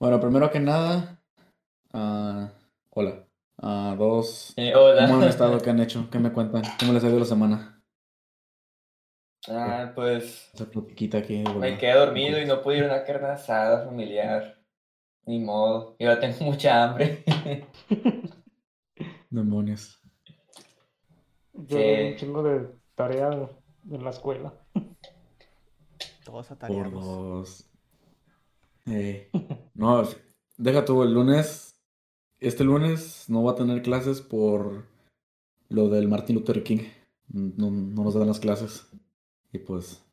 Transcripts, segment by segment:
Bueno, primero que nada, ah, hola. Ah, dos, Eh, hola. ¿cómo han estado? ¿Qué han hecho? ¿Qué me cuentan? ¿Cómo les ha ido la semana? Ah, pues Esa platiquita aquí. me quedé dormido y no pude ir a una carne asada familiar. Ni modo. Y ahora tengo mucha hambre. Demonios. Yo Sí. un chingo de tarea en la escuela. Todos Por atareados. dos. Eh, No, deja tú el lunes. Este lunes no voy a tener clases por lo del Martin Luther King. No, no nos dan las clases. Y pues.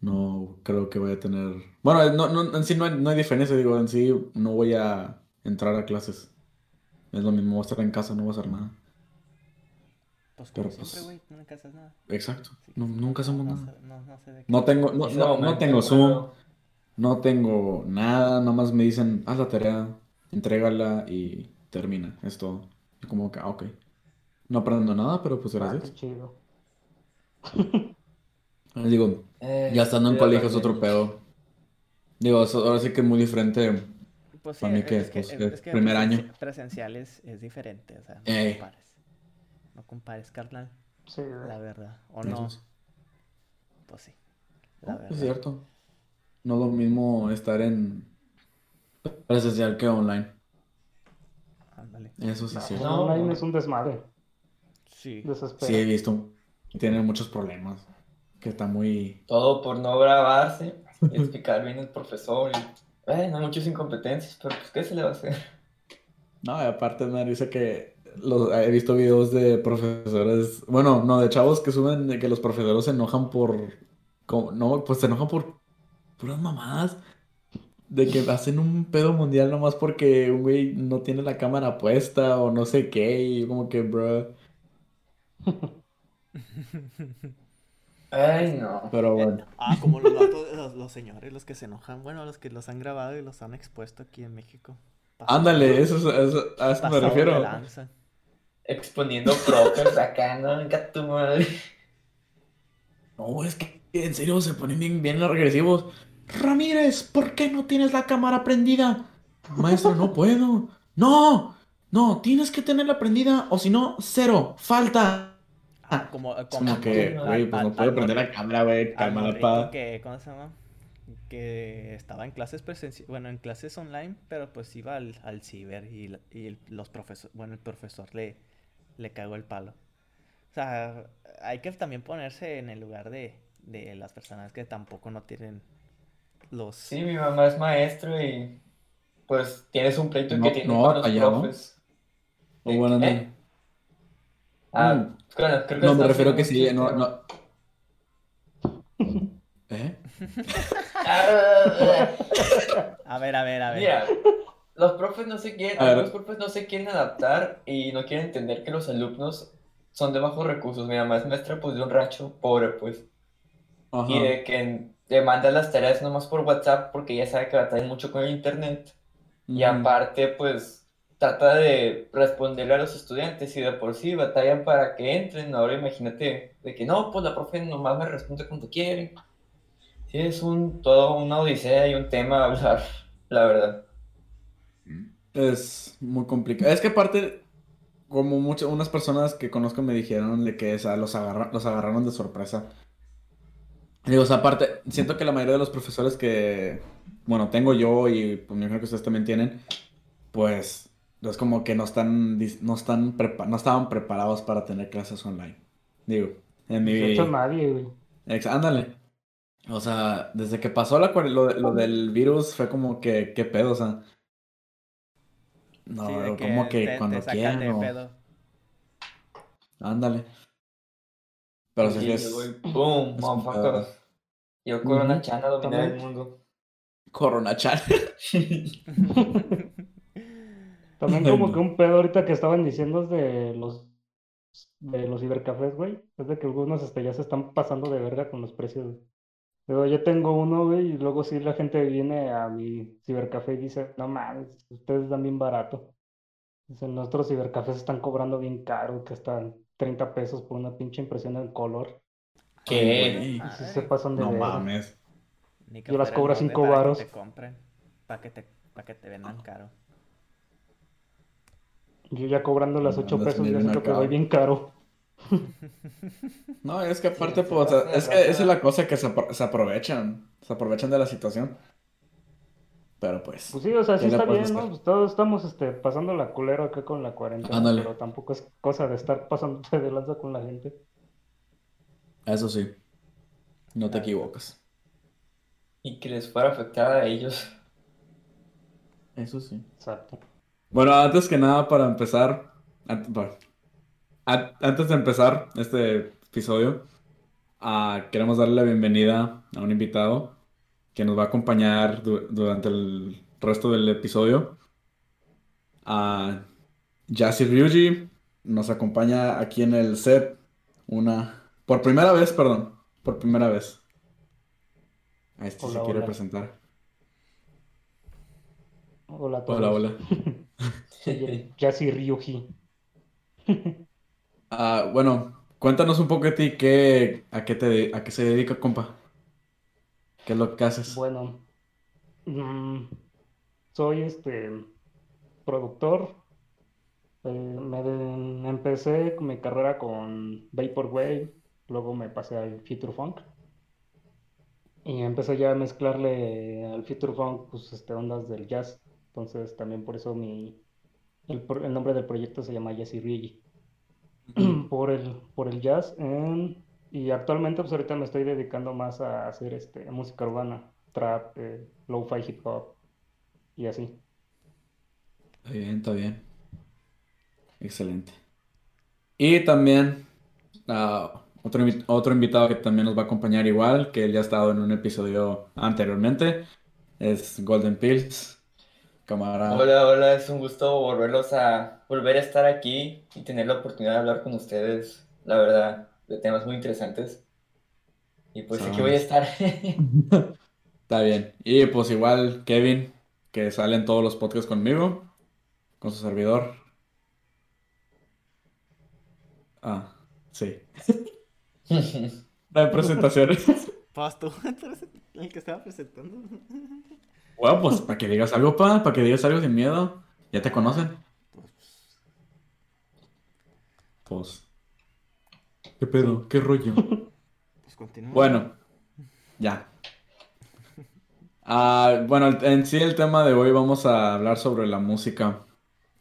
No creo que vaya a tener. Bueno, no, no, en sí no hay, no hay diferencia. Digo, en sí no voy a entrar a clases. Es lo mismo, voy a estar en casa, no voy a hacer nada. Pues Pero, siempre, pues, güey, nunca haces nada. Exacto. No, nunca hacemos nada. No, tengo, no, no, tengo Zoom. No tengo nada, nada más me dicen, haz la tarea, entrégala y termina. Es todo. Y como que, ah, ok. No aprendo nada, pero pues Ah, qué gracias. chido. Digo, eh, ya estando en colegio es otro pedo. Digo, eso- ahora sí que es muy diferente. Pues sí, Para mí que, es que, pues, es, es es que primer año. presencial es, es diferente, o sea, no Ey. compares. No compares, carnal, Sí, la verdad. O no, es- pues sí, la verdad. es cierto. No es lo mismo estar en presencial que online. Ándale. Eso sí es No, cierto. No. online es un desmadre. Sí. Desespero. Sí, he visto. Tiene muchos problemas. Que está muy... Todo por no grabarse y explicar bien el profesor. Y, eh, no muchas incompetencias, pero pues, ¿qué se le va a hacer? No, y aparte me dice que los- he visto videos de profesores, bueno, no, de chavos que suben de que los profesores se enojan por, como- no, pues se enojan por puras mamadas, de que hacen un pedo mundial nomás porque un güey no tiene la cámara puesta o no sé qué, y como que, bro, Ay, no. pero bueno, Ah, como los vatos, los, los señores, los que se enojan, bueno, los que los han grabado y los han expuesto aquí en México. Pasado- ándale, eso, es- eso- a eso me refiero. lanza. Exponiendo profes acá, ¿no? Venga tu madre. No, es que en serio se ponen bien, bien agresivos. Ramírez, ¿por qué no tienes la cámara prendida? Maestro, no puedo. No, no, tienes que tenerla prendida o si no, cero, falta. Ah, como, Es como, como que, güey, pues al- no puedo prender la cámara, güey, morrito pa. que, ¿cómo se llama? Que estaba en clases presenciales, bueno, en clases online, pero pues iba al, al ciber y, y los profesores, bueno, el profesor le, le cagó el palo. O sea, hay que también ponerse en el lugar de, de las personas que tampoco no tienen los... Sí, mi mamá es maestro y pues tienes un pleito No, que tiene no, con los allá no. profes. O ¿De bueno, ándale. Ah, Mm. claro, creo que No, me refiero que sí, chiste, no, ¿no? no. ¿Eh? A ver, a ver, a ver. Mira, los profes no se quieren, algunos profes no se quieren adaptar y no quieren entender que los alumnos son de bajos recursos. Mi mamá es maestra pues de un rancho pobre pues. Ajá. Y de que te manda las tareas nomás por WhatsApp porque ya sabe que batallan mucho con el internet. Y aparte, pues, trata de responderle a los estudiantes y de por sí batallan para que entren. Ahora imagínate de que no, pues la profe nomás me responde cuando quiere. Sí, es un, todo una odisea y un tema a hablar, la verdad. Es muy complicado. Es que aparte, como muchas, unas personas que conozco me dijeron de que o sea, los, agarra- los agarraron de sorpresa. Digo, o sea, aparte, siento que la mayoría de los profesores que, bueno, tengo yo y pues, me imagino que ustedes también tienen, pues, es como que no están, no están, prepa- no estaban preparados para tener clases online. Digo, en mi... Hecho, nadie, güey. Ex- ándale. O sea, desde que pasó la, lo, lo del virus fue como que, ¿qué pedo? O sea, no, Sí, como que te- te cuando sacan quieran, de o- pedo. ándale. Pero sí Y es motherfuckers. Yo Corona. Chan a dominar el mundo. Corona Chan. También Ay, como no. que un pedo ahorita que estaban diciendo es de los de los cibercafés, güey. Es de que algunos hasta ya se están pasando de verga con los precios. Digo, yo tengo uno, güey, y luego sí la gente viene a mi cibercafé y dice, no mames, ustedes dan bien barato. Dicen, nuestros cibercafés están cobrando bien caro, que están 30 pesos por una pinche impresión en color. ¿Qué? Se pasan de No mames. Ni que Yo las cobro a molde cinco para que varos. te compren. Para que, te, pa' que te vendan caro. Yo ya cobrando las No, 8 andas pesos, ya el siento que voy bien caro. No, es que aparte, Sí, pues, es que esa es la cosa que se, apro- se aprovechan. Se aprovechan de la situación. Pero pues. Pues sí, o sea, sí ¿Qué le está bien, ¿no? Pues todos estamos este, pasando la culera acá con la cuarentena, Ándale. pero tampoco es cosa de estar pasándote de lanza con la gente. Eso sí. No te Ah. equivocas. Y que les fuera a afectar a ellos. Eso sí. Exacto. Bueno, antes que nada, para empezar. bueno, an- antes de empezar este episodio, ah, queremos darle la bienvenida a un invitado que nos va a acompañar du- durante el resto del episodio. A Yasi Ryuji nos acompaña aquí en el set una por primera vez, perdón, por primera vez. A este se Hola, quiere hola. presentar. Hola todos. Hola, hola. El Yasi Ryuji. Ah, bueno, cuéntanos un poco de ti, qué, a qué te, a qué se dedica, compa. ¿Qué es lo que haces? Bueno, mm, soy este productor. Eh, me de- empecé mi carrera con Vaporwave, luego me pasé al Future Funk y empecé ya a mezclarle al Future Funk pues este ondas del jazz. Entonces también por eso mi el, el nombre del proyecto se llama Jazzy Ryuji. por el, por el jazz. em, y actualmente, pues ahorita me estoy dedicando más a hacer este, música urbana, trap, eh, lo-fi hip hop y así. Está bien, está bien. Excelente. Y también ah, otro, otro invitado que también nos va a acompañar igual, que él ya ha estado en un episodio anteriormente, es Golden Pills. Camarada. Hola, hola, es un gusto volverlos a volver a estar aquí y tener la oportunidad de hablar con ustedes, la verdad, de temas muy interesantes. Y pues aquí voy a estar. Está bien. Y pues igual Kevin, que sale en todos los podcasts conmigo, con su servidor. Ah, sí. La presentación. Pues tú, el que estaba presentando. Bueno, pues para que digas algo, pa, para que digas algo sin miedo. Ya te conocen. Pues. ¿Qué pedo? ¿Qué rollo? Pues continúa. Bueno, ya. Ah, bueno, en sí el tema de hoy vamos a hablar sobre la música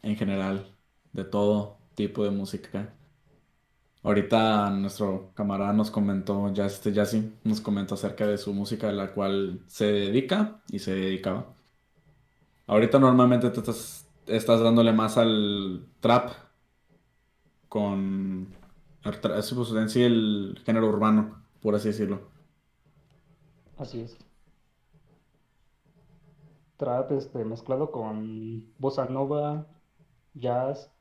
en general, de todo tipo de música. Ahorita nuestro camarada nos comentó, ya este Yassi, nos comentó acerca de su música a la cual se dedica y se dedicaba. Ahorita normalmente te estás, estás dándole más al trap con sí, pues, en sí el género urbano, por así decirlo. Así es. Trap este, mezclado con bossa nova, jazz,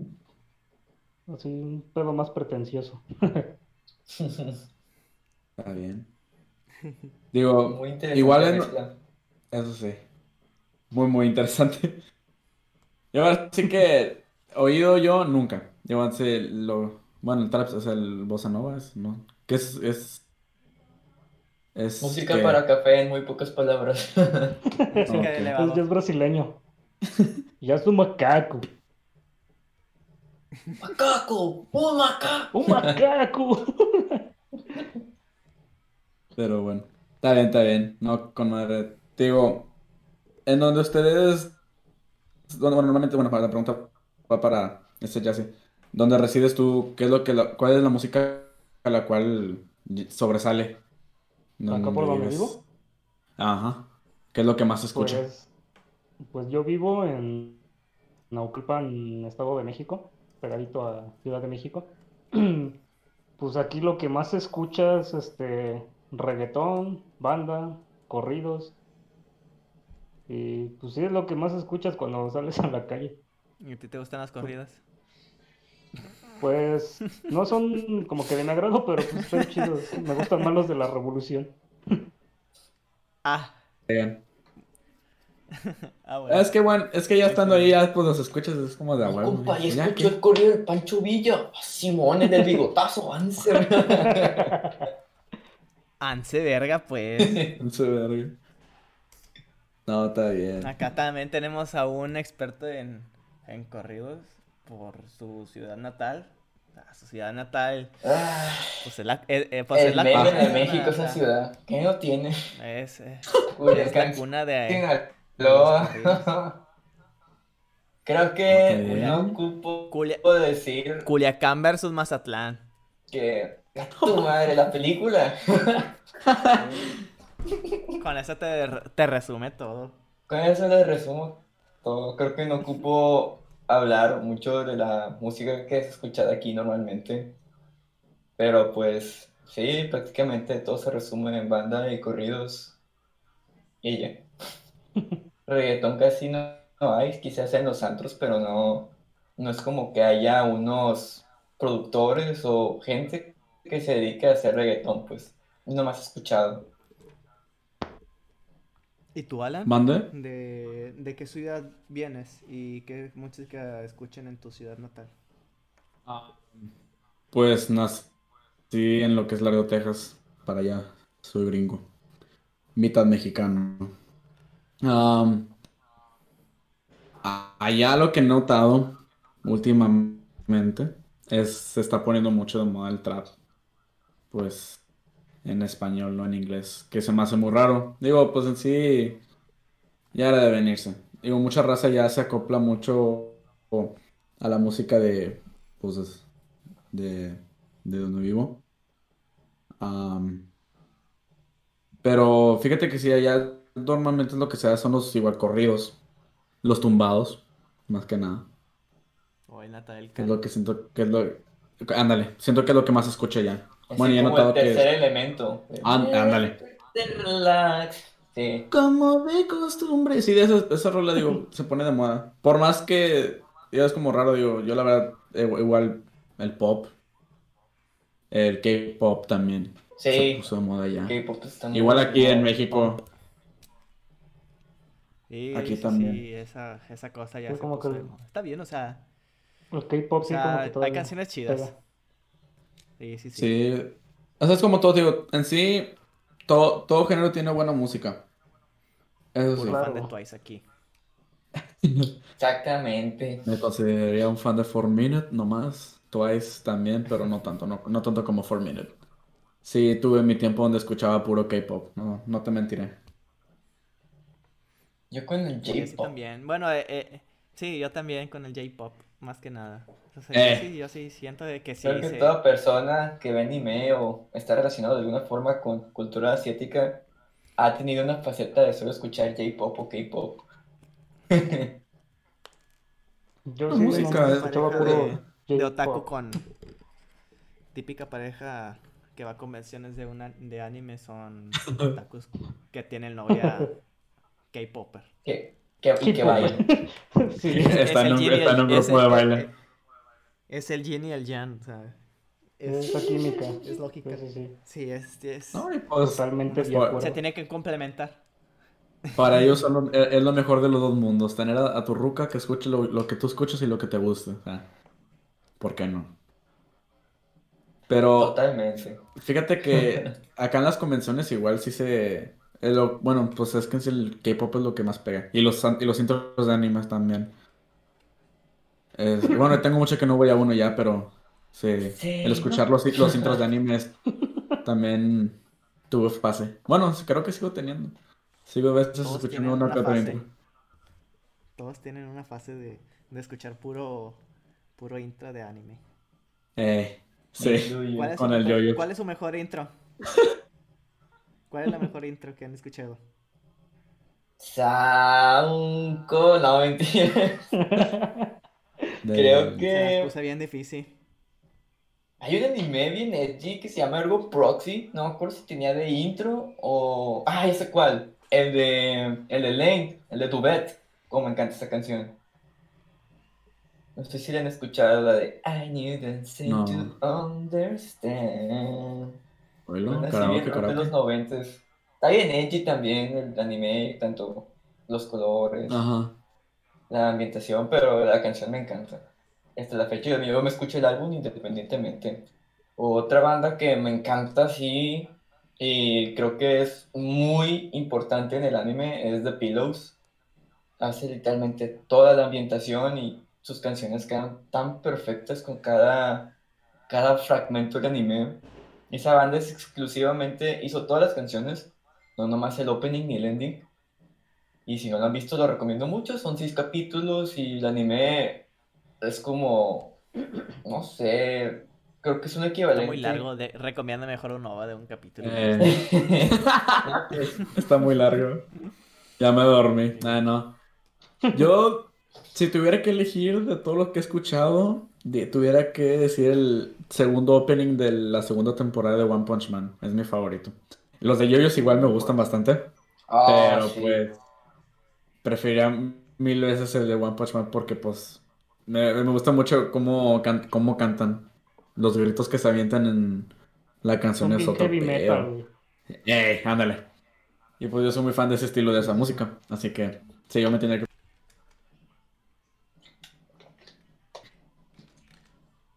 así un pedo más pretencioso. Está bien. Digo, Muy interesante igual la en- eso sí. Muy, muy interesante. Y ahora sí que oído yo nunca. Yo antes lo. Bueno, el trap, o sea, el bossa nova es, ¿no? Que es, es. Es Música que- para café en muy pocas palabras. Música de ya es brasileño. Ya es un macaco. ¡Macaco! ¡Un macaco! ¡Un macaco! Pero bueno, está bien, está bien. No, con madre. Te Digo, en donde ustedes. Bueno, normalmente, bueno, la pregunta va para este ya sé. ¿Dónde resides tú? ¿Qué es lo que la- cuál es la música a la cual sobresale? ¿Acá por donde vives? vivo? Ajá. ¿Qué es lo que más se escucha? Pues, pues yo vivo en Naucalpan, Estado de México, pegadito a Ciudad de México. Pues aquí lo que más se escucha es este reggaetón, banda, corridos. Y pues sí es lo que más escuchas cuando sales a la calle. ¿Y a ti te gustan las corridas? Pues no son como que de mi agrado, pero pues están chidos. Me gustan más los de la revolución. Ah, Bien. ah, bueno. Es que bueno, es que ya estando ahí, ya pues los escuchas, es como de a No, huevo. compa, ya Ya, escuchó el corrido del Pancho Villa. Simón en el bigotazo, avance. Anse verga, pues. Se verga. No, está bien. Acá también tenemos a un experto en, en corridos por su ciudad natal. Ah, su ciudad natal, Ah, pues es la, eh, eh, pues es el la meme cuna, de México, esa ciudad. ¿Qué no tiene? Es, eh, es la cuna de... Sinaloa. Creo que no ocupo Culia- decir Culiacán versus Mazatlán. que tu madre la película. Con eso te, te resume todo. Con eso les resumo todo. Creo que no ocupo hablar mucho de la música que es escuchada aquí normalmente. Pero pues sí, prácticamente todo se resume en banda y corridos. Y ya. Reggaetón casi no, no hay, quizás en los antros, pero no, no es como que haya unos productores o gente que se dedique a hacer reggaetón, pues. No más escuchado. ¿Y tú, Alan? ¿Mande? ¿De, de qué ciudad vienes y qué música escuchan en tu ciudad natal? Pues nací en lo que es Laredo, Texas. Para allá. Soy gringo. Mitad mexicano. A- allá lo que he notado últimamente es se está poniendo mucho de moda el trap. Pues en español, no en inglés. Que se me hace muy raro. Digo, pues en sí ya era de venirse. Digo, mucha raza ya se acopla mucho a la música de, pues, de, de donde vivo. Am, pero fíjate que sí, allá normalmente lo que se da son los igual corridos, los tumbados, más que nada. O el Natal Que es lo que siento que es lo... Ándale, siento que es lo que más escucho allá. Así Bueno, ya he como notado el tercer que... elemento. Án- ándale. Relax. Sí. Como de costumbre. Sí, de esa, esa rola, digo, se pone de moda. Por más que, digo, es como raro, digo, yo la verdad, eh, igual el pop, el K-pop también se Sí. puso de moda ya. K-pop está muy Igual aquí en. México. Sí, Aquí sí, también. sí, esa, esa cosa ya Sí, se como puso que-. Está bien, o sea, El K-pop o sí, como sea, que hay todavía canciones chidas. pega. Sí, sí, sí. Sí. O sea, es como todo, digo, en sí, todo, todo género tiene buena música. Eso sí. Puro fan de. Twice aquí. Exactamente. Me consideraría un fan de 4 Minute nomás. Twice también, pero no tanto, no, no tanto como 4 Minute. Sí, tuve mi tiempo donde escuchaba puro K-pop, no, no te mentiré. Yo con el J-pop. también. Bueno, eh, eh, sí, yo también con el J-pop, más que nada. O sea, Eh. yo sí, yo sí siento de que sí Creo que se- toda persona que ve anime o está relacionado de alguna forma con cultura asiática ha tenido una faceta de solo escuchar J-pop o K-pop. Yo La sí, música no, es escuchaba pareja puro de, de otaku con típica pareja que va a convenciones de una de anime son otakus que tienen novia K-popper. Que, que, y que bailan. Sí, Está en el un- en es grupo de baile. Es el yin y el yang, o sea, es, esa química. es lógica. Sí, sí, sí. Sí, es, es- No, y pues, Totalmente de pues, acuerdo. se tiene que complementar. para ellos son lo- es es lo mejor de los dos mundos. Tener a, a tu ruca que escuche lo, lo que tú escuchas y lo que te guste. O sea, ¿por qué no? Pero Totalmente. fíjate que acá en las convenciones igual sí se... es lo- bueno, pues es que es el K-pop es lo que más pega. Y los, y los intros de animes también. Es- bueno, tengo mucho que no voy a uno ya, pero sí, Sí, el escuchar los, los intros de animes también tuvo fase. Bueno, creo que sigo teniendo. Sigo a veces escuchando una una fase. intro. Todos tienen una fase de, de escuchar puro puro intro de anime. Eh, sí. ¿Cuál es, Con su el mejor, yo-yo. ¿Cuál es su mejor intro? ¿Cuál es la mejor intro que han escuchado? Sanko, no mentira. Creo Se las que puse bien difícil. hay un anime bien edgy que se llama algo Proxy. No me acuerdo si tenía de intro o. Ah, sé cuál. El de. El de Lane, el de Tubet. Como me encanta esa canción. No sé si la han escuchado, la de I need No. to understand. Karaoke, bien rock de los noventas. Está bien edgy también el anime, tanto los colores, Ajá. la ambientación, pero la canción me encanta. Hasta la fecha yo me escucho el álbum independientemente. Otra banda que me encanta, sí, y creo que es muy importante en el anime, es The Pillows. Hace literalmente toda la ambientación y sus canciones quedan tan perfectas con cada, cada fragmento del anime. Esa banda es exclusivamente, hizo todas las canciones, no nomás el opening ni el ending. Y si no lo han visto, lo recomiendo mucho. Son seis capítulos y el anime es como, no sé, creo que es un equivalente. Está muy largo, de, recomienda mejor un OVA de un capítulo. Eh, está muy largo. Ya me dormí. Ah, no. Yo, si tuviera que elegir de todo lo que he escuchado, de- tuviera que decir el segundo opening de la segunda temporada de One Punch Man. Es mi favorito. Los de Yoyos igual me gustan bastante, Ah, pero sí. pues preferiría mil veces el de One Punch Man porque pues me, me gusta mucho cómo, can- cómo cantan. Los gritos que se avientan en la canción es otro heavy metal. ¡Ey! Ándale. Y pues yo soy muy fan de ese estilo de esa música. Así que, sí, yo me tenía que.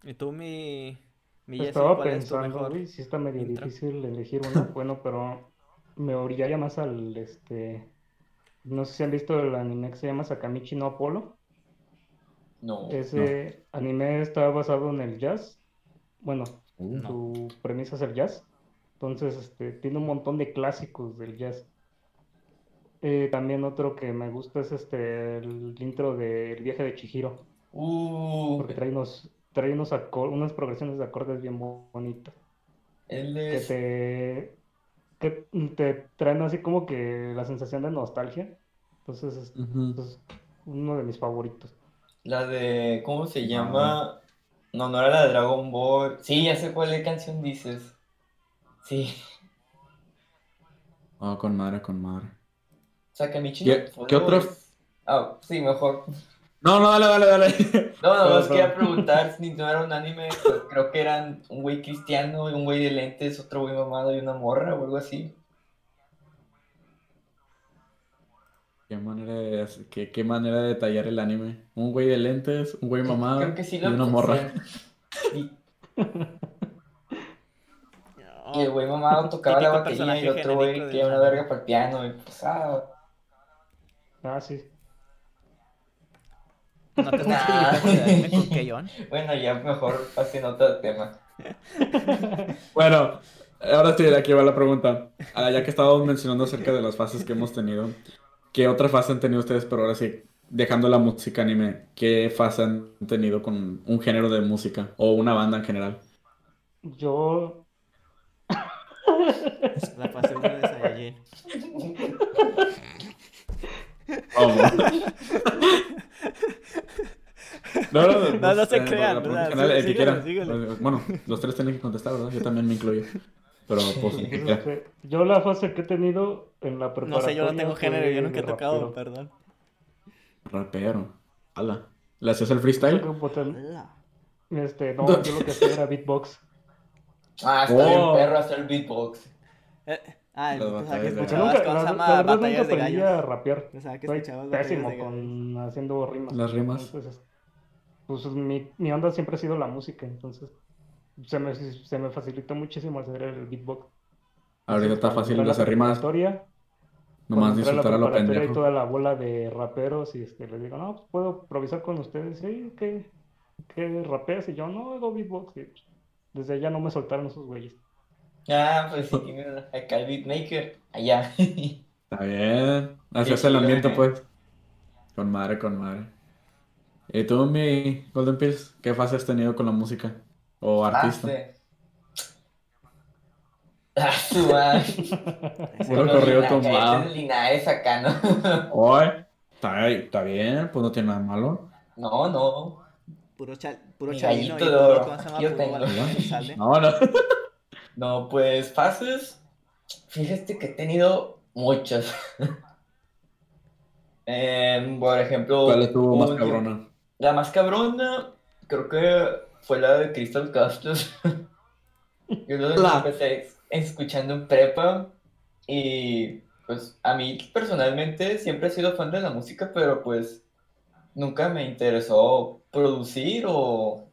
¿Y tú, mi, mi Jessy, Estaba es pensando, güey, sí está medio intro? difícil elegir uno, bueno, pero me orillaría más al, este, no sé si han visto el anime que se llama Sakamichi no Apollo. No. Ese anime está basado en el jazz. Bueno, Uh, No. su premisa es el jazz. Entonces, este, tiene un montón de clásicos del jazz. Eh, también otro que me gusta es este, el intro del viaje de Chihiro, Uh, porque trae unos, trae unos unas progresiones de acordes bien bo- bonitas. él que es. te, que te traen así como que la sensación de nostalgia. Entonces es, ujú. es uno de mis favoritos. La de. ¿Cómo se llama? No, no era la de Dragon Ball. Sí, ya sé cuál de canción dices. Sí. Oh, con madre, con madre. Sakamichi ¿Qué- qué otro? Ah, sí, mejor. No, no, dale, dale, dale. No, no, quería perdón. preguntar si no era un anime, pues creo que eran un güey cristiano, un güey de lentes, otro güey mamado y una morra o algo así. Qué manera de, qué, qué manera de detallar el anime. Un güey de lentes, un güey mamado Creo que sí y una morra. pensé. Y, y el güey mamado tocaba la batería y personaje otro güey que era una verga para el piano y pues ah, Ah, sí. ¿No te Nah. con bueno, ya mejor pasen otro tema. Bueno, ahora sí, aquí va la pregunta. Ah, ya que estábamos mencionando acerca de las fases que hemos tenido, ¿qué otra fase han tenido ustedes? Pero ahora sí, dejando la música anime, ¿qué fase han tenido con un género de música o una banda en general? Yo, La fase 1 de Saiyajin. ¿Cómo? No, no, No, no se eh, crean, el que quiera. Bueno, los tres tienen que contestar, ¿verdad? Yo también me incluyo. Pero pues yo la fase que he tenido en la No sé, yo no preparatoria tengo género, yo nunca he tocado, rapero. perdón. Rapero. Ala. ¿Le hacías el freestyle? Este, no, yo lo que hacía era beatbox. Ah, está bien Oh. perro hacer beatbox. Ah, sea, que escuchabas, nunca, ¿cómo la, la verdad nunca de aprendí a gallos. rapear. O sea, que Soy escuchabas pésimo de gallos. con haciendo rimas. Las rimas. Entonces, pues mi, mi onda siempre ha sido la música, entonces se me, se me facilitó muchísimo hacer el beatbox. Ahorita está fácil a de la hacer rimas. Nomás a disfrutar a lo preparatoria y pendejo. toda la bola de raperos y este, les digo, no, pues puedo improvisar con ustedes. Sí, ¿qué, qué rapeas? Y yo, no, hago beatbox. Y pues, desde allá no me soltaron esos güeyes. Ah, pues sí, mira, acá el beatmaker. Allá. Está bien. Así es el ambiente, pues. Con madre, con madre. ¿Y tú, mi Golden Pills, qué fase has tenido con la música? ¿O artista? Ah, su madre. Puro corrido es Linares acá, ¿no? Oye, está, está bien, pues no tiene nada malo. No, no. Puro, chal, puro chalino y gallito de puro, oro. ¿cómo se llama? Yo Puro tengo. No, no. No, pues fases. Fíjate que he tenido muchas. Em, por ejemplo, ¿Cuál estuvo más cabrona? La más cabrona, creo que fue la de Crystal Castles. Yo lo La- empecé escuchando en prepa y pues a mí personalmente siempre he sido fan de la música, pero pues nunca me interesó producir o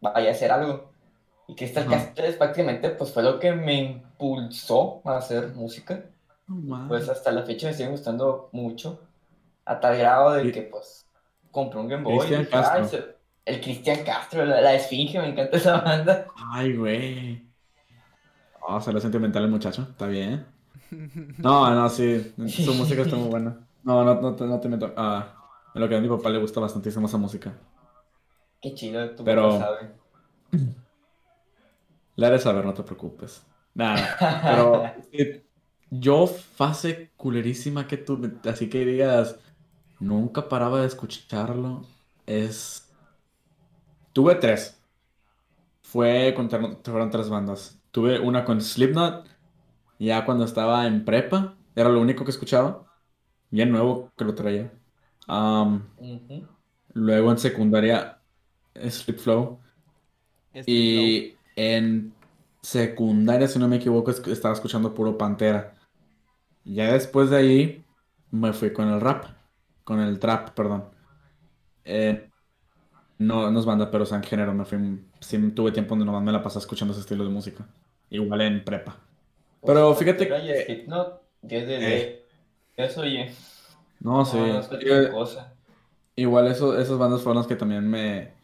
vaya a hacer algo. Y Crystal Ajá. Castles prácticamente pues fue lo que me impulsó a hacer música. Pues hasta la fecha me sigue gustando mucho. A tal grado de que pues compré un Game Boy. y Cristian dije, "Ay, Castro. se- el Cristian Castro, la, la Esfinge, me encanta esa banda. Ay, güey. Oh, salió sentimental el muchacho. Está bien. No, no, sí. Su música está muy buena. No, no, no, te- no te meto. Ah, a lo que a mi papá le gusta bastantísimo esa música. Qué chido, tu Pero- papá sabe. Le haré saber, no te preocupes. Nada. Pero sí, yo fase culerísima que tuve, así que digas, nunca paraba de escucharlo. Es. Tuve tres. Fue con fueron tres bandas. Tuve una con Slipknot, ya cuando estaba en prepa, era lo único que escuchaba. Bien nuevo que lo traía. Am, Ujú. luego en secundaria, Slip Flow. Este Y en secundaria, si no me equivoco, es- estaba escuchando puro Pantera. Ya después de ahí me fui con el rap, con el trap, perdón. Eh, no, no es banda, pero o sea, en género me fui. Sí tuve tiempo donde nomás me la pasaba escuchando ese estilo de música. Igual en prepa. Pero fíjate que- Slipknot, 10 de Eh. 10. Eso, oye. No, sí. No, no es igual eso, esas bandas fueron las que también me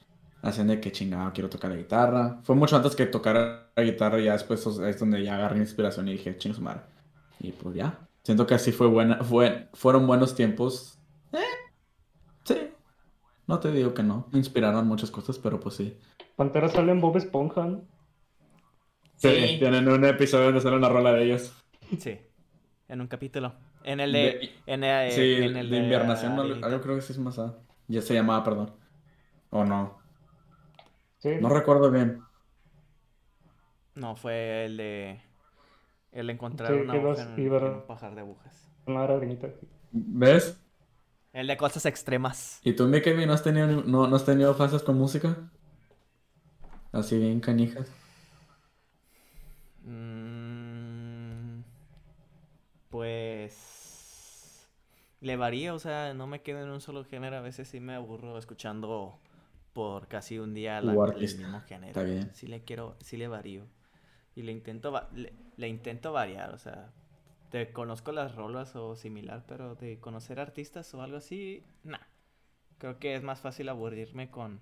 hacían de que chingado, quiero tocar la guitarra. Fue mucho antes que tocar la guitarra, y ya después es donde ya agarré inspiración y dije, ching su madre. Y pues ya. Siento que así fue buena, fue, fueron buenos tiempos. Eh, sí. No te digo que no. Me inspiraron muchas cosas, pero pues sí. Pantera sale en Bob Esponja. ¿no? Sí. tienen un episodio donde sale una rola de ellos. Sí, en un capítulo. En el de. en el, sí, en el de invernación, algo, creo que sí es más. ah, Ya se llamaba, perdón. O no. Sí, No recuerdo bien. No, fue el de. El de encontrar Sí, una aguja vas- en un, iba- en un pajar de agujas. una. ¿Ves? El de cosas extremas. ¿Y tú, mi Kevin, no has tenido, ni- no, no has tenido fases con música? Así bien canijas. Mm, pues. Le varía, o sea, no me quedo en un solo género. A veces sí me aburro escuchando por casi un día la- el mismo género. Está bien. Sí le quiero, sí le varío. Y le intento, le, le intento variar, o sea, te conozco las rolas o similar, pero de conocer artistas o algo así, nah. Creo que es más fácil aburrirme con,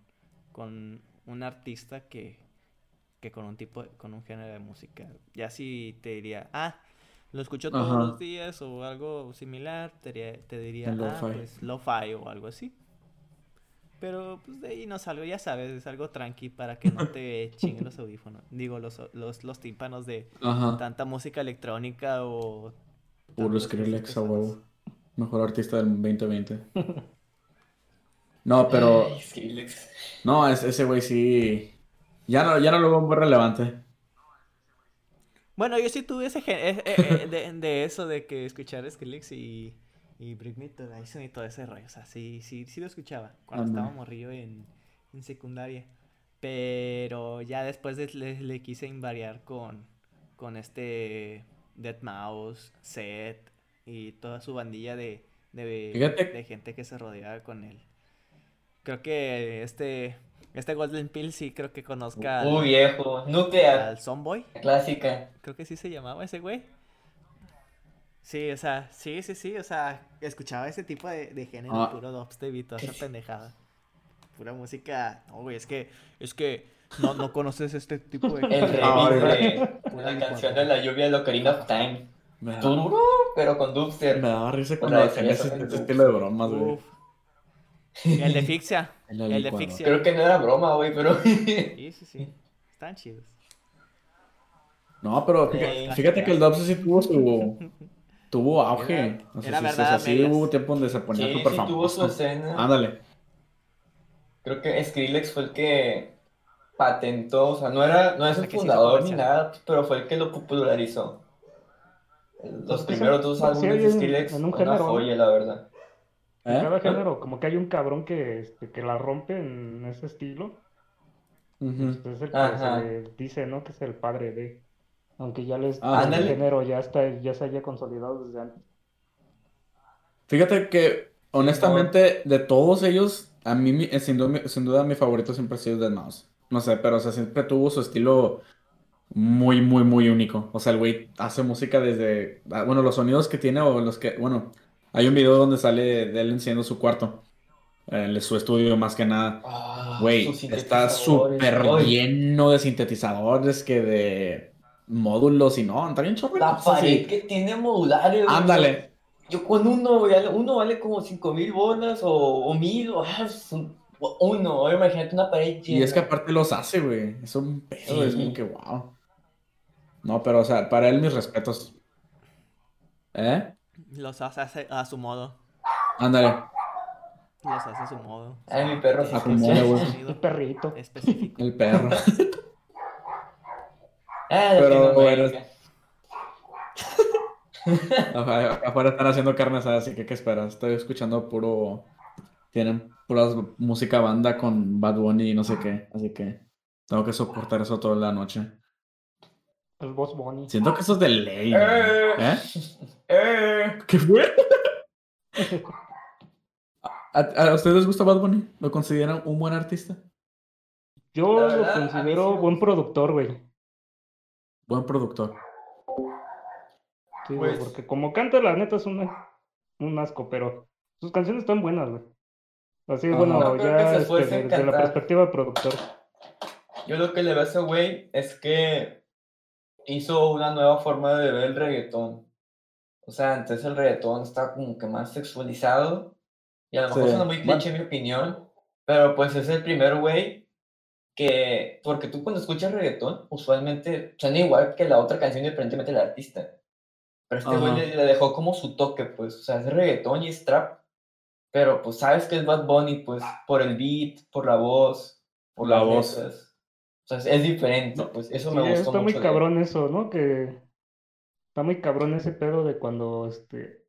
con un artista que, que con un tipo, de- con un género de música. Ya si te diría, ah, lo escucho todos Ajá. los días o algo similar, te, diría- te diría, ah, pues lo-fi o algo así. Pero pues de ahí no salgo, ya sabes, es algo tranqui para que no te chinguen los audífonos. Digo, los, los, los tímpanos de Ajá. tanta música electrónica o... Puro Skrillex a huevo. Mejor artista del 2020. No, pero. Ay. No, es- ese güey sí. Ya no, ya no lo veo muy relevante. Bueno, yo sí tuve ese gen- eh, eh, eh, de, de eso de que escuchar Skrillex y, y Bring Me to Horizon y todo ese rollo. O sea, sí, sí, sí lo escuchaba cuando Ah, estaba morrillo en, en secundaria. Pero ya después de- le, le quise invariar con, con este Dead Mouse, Set y toda su bandilla de, de, gente que se rodeaba con él. Creo que este, este Golden Pill sí creo que conozca al, Uy, viejo. Nuclear. al Zomboy. Clásica. Creo que sí se llamaba ese güey. Sí, o sea, sí, sí, sí, o sea, escuchaba ese tipo de, de género, Ah. puro dubstep y toda esa pendejada. Pura música, no, güey, es que, es que no, no conoces este tipo de El remix de la canción de la lluvia de Ocarina of Time. Me, da- Tururú, pero con me dubstep. daba risa cuando hacían ese, es ese el estilo de bromas, güey. El de Fixia, En la el de. Fixia. Creo que no era broma, güey, pero. Sí, sí, sí, están chidos. No, pero fíjate que el Dubs sí tuvo su. Tuvo auge. Era- O sea, era sí, verdad, o sea, sí medias. hubo tiempo donde se ponía Sí, sí tuvo su escena. Ándale. Creo que Skrillex fue el que patentó, o sea, no era, no es el fundador ni nada, pero fue el que lo popularizó. Los Es que primeros sí, dos álbumes de Skrillex, en un una género, ¿no? joya, la verdad. En ¿Eh? cada género, como que hay un cabrón que, este, que la rompe en ese estilo. Este es el que Ajá. se le dice, ¿no? Que es el padre de. Aunque ya les Ah, el género ya está, ya se haya consolidado desde antes. Fíjate que, honestamente, de todos ellos, a mí, eh, sin duda, mi- sin duda, mi favorito siempre ha sido Dead Mouse. no sé, pero o sea, siempre tuvo su estilo muy, muy, muy único. O sea, el güey hace música desde, ah, bueno, los sonidos que tiene o los que, bueno, hay un video donde sale de él enseñando su cuarto, eh, su estudio más que nada. Ah, Güey, está súper lleno de sintetizadores que de módulos y no, está bien chorro. La así. pared que tiene modulares. Ándale. Yo con uno, güey, uno vale como 5 mil bolas o, o mil, o, ah, uno, ahora imagínate una pared llena. Y es que aparte los hace, güey. Es un pedo, es Sí. como que wow. No, pero o sea, para él mis respetos. ¿Eh? Los hace a su modo. Ándale. Los hace a su modo. Ay, mi perro se güey. Sonido El perrito. específico. El perro. Ah, Pero, Latinoamérica. Afuera afuera están haciendo carne asada, así que ¿qué esperas? Estoy escuchando puro. Tienen puras música banda con Bad Bunny y no sé qué. Así que tengo que soportar eso toda la noche. El boss Bunny. Siento que eso es de ley. Eh. ¿Eh? Eh, ¿Qué fue? ¿A, a ustedes les gusta Bad Bunny? ¿Lo consideran un buen artista? Yo lo considero buen productor, güey. Buen productor. Sí, güey, Pues- porque como canta, la neta es un, un asco, pero sus canciones están buenas, güey. Así, Ajá. bueno, No creo que ya este, en desde la perspectiva de productor. Yo lo que le veo a ese güey es que hizo una nueva forma de ver el reggaetón. O sea, antes el reggaetón está como que más sexualizado. Y a lo mejor Sí. suena muy cliché mi opinión. Pero pues es el primer güey que. Porque tú cuando escuchas reggaetón, usualmente suena igual que la otra canción, independientemente del artista. Pero este güey le, le dejó como su toque, pues. O sea, es reggaetón y es trap. Pero pues sabes que es Bad Bunny, pues, por el beat, por la voz, por La las voz. letras. O sea, es diferente, pues eso Sí, me gustó está muy mucho. de él. cabrón eso, ¿no? Que está muy cabrón ese pedo de cuando este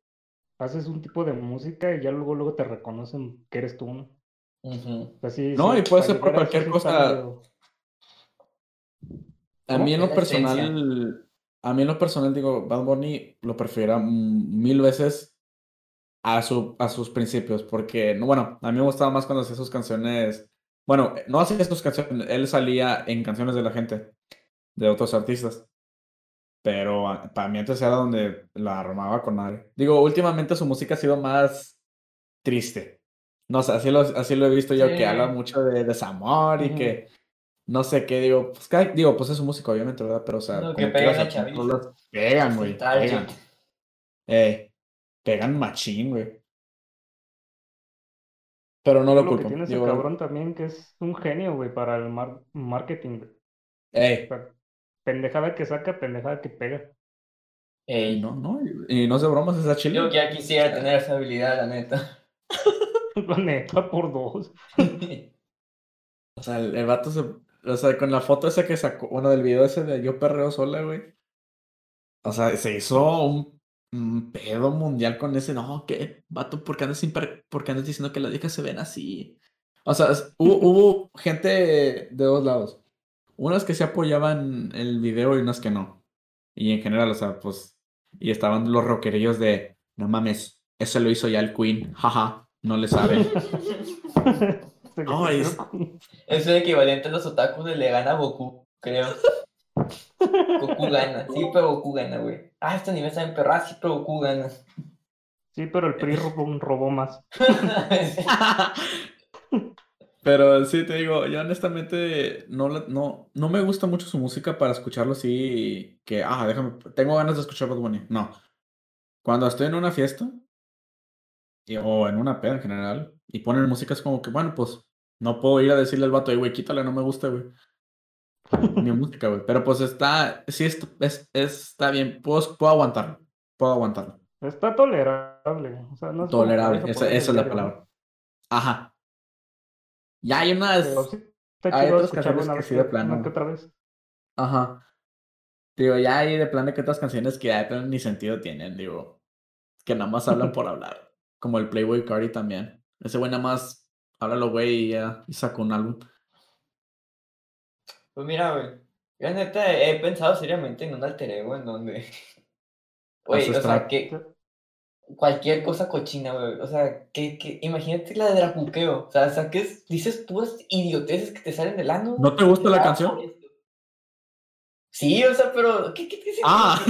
haces un tipo de música y ya luego luego te reconocen que eres tú, ¿no? Sí, No, sí, y puede ser por cualquier cosa. A mí en lo esencia. personal, a mí en lo personal digo, Bad Bunny lo prefiero mm, mil veces a, su, a sus principios, porque, no, bueno, a mí me gustaba más cuando hacía sus canciones, bueno, no hacía sus canciones, él salía en canciones de la gente, de otros artistas, pero para mí antes era donde la armaba con madre. Digo, últimamente su música ha sido más triste. No sé, así lo, así lo he visto yo, que habla mucho de desamor y que no sé qué, digo, pues, cada- digo, pues es su música, obviamente, ¿verdad? Pero, o sea, No, que pegan a pegan, güey, pegan. Eh, pegan machín, güey. Pero no lo lo que culpo. tiene ese Digo, cabrón también que es un genio, güey, para el mar- marketing, güey. O ey, sea, pendejada que saca, pendejada que pega. y Ey, no, no, y y no es de bromas, esa chile. yo ya quisiera tener esa habilidad, la neta. La neta, por dos. O sea, el, el vato se. O sea, con la foto esa que sacó, bueno, del video ese de Yo perreo sola, güey. O sea, se hizo un, un pedo mundial con ese. No, ¿qué? Vato, ¿por qué andas, por qué andas diciendo que las viejas se ven así? O sea, hubo gente de dos lados. Unas que se apoyaban el video y unas que no. Y en general, o sea, pues. Y estaban los rockerillos de. No mames, eso lo hizo ya el Queen. Jaja, no le sabe. No, es- Es el equivalente a los otakus de le gana a Goku, creo. Goku gana, sí, pero Goku gana, güey. Ah, este nivel está en perra, sí, pero Goku gana. Sí, pero el PRI robó, robó más. Pero sí, te digo, yo honestamente no, la- no, no me gusta mucho su música para escucharlo así que, ah, déjame, tengo ganas de escuchar Bad Bunny. No. Cuando estoy en una fiesta y- o en una peda en general y ponen música es como que, bueno, pues no puedo ir a decirle al vato, "Ey, güey, quítale, no me gusta, güey. Mi música, güey. Pero pues está, sí, es, es- está bien, puedo, puedo aguantarlo, puedo aguantarlo. Está tolerable. O sea, no es Tolerable, esa, esa es la palabra. Ajá. Ya hay unas... Hay otras canciones que vez sí de plano. otra vez. Ajá. Digo, ya hay de plano que otras canciones que ya de plano ni sentido tienen, digo, que nada más hablan por hablar. Como el Playboy Cardi también. Ese güey nada más habla lo güey y ya y sacó un álbum. Pues mira, güey. Yo neta he pensado seriamente en un alter ego en donde. Güey, o sea, que. cualquier cosa cochina, güey. O sea, que, que, imagínate la de Dracuqueo. O sea, o sea, que es- dices puras idioteces que te salen del ano. ¿No te gusta la canción? Sí, o sea, pero. ¿Qué, qué, qué se- Ah.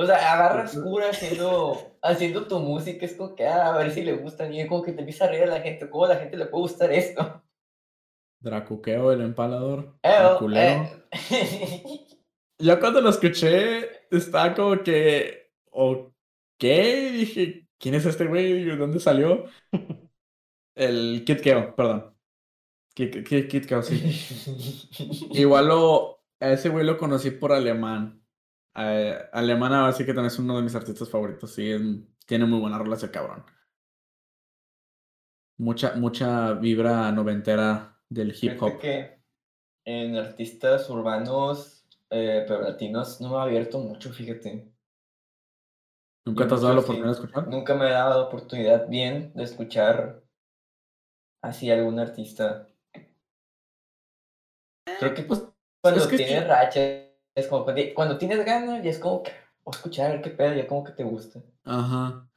O sea, agarras cura haciendo, haciendo tu música, es como que ah, a ver si le gustan, y es como que te empieza a reír a la gente, ¿cómo a la gente le puede gustar esto? Dracuqueo, el empalador. Eh, el oh, culero. eh. Yo cuando lo escuché, estaba como que. Ok. Dije, ¿quién es este güey? ¿De dónde salió? El Kid Keo, perdón. Kid, Kid, Kid Keo, sí. Igual lo. A ese güey lo conocí por alemán. Eh, alemán ahora sí que también es uno de mis artistas favoritos. Sí, es- tiene muy buena rola ese cabrón. Mucha, mucha vibra noventera del hip hop. que en artistas urbanos, eh, pero latinos, no me ha abierto mucho, fíjate. ¿Nunca te has dado la Sí. oportunidad de escuchar? Nunca me he dado la oportunidad bien de escuchar así algún artista. Creo que Pues, cuando es que tienes sí. racha, es como cuando, cuando tienes ganas, y es como que voy a escuchar a ver qué pedo, ya como que te gusta. Ajá.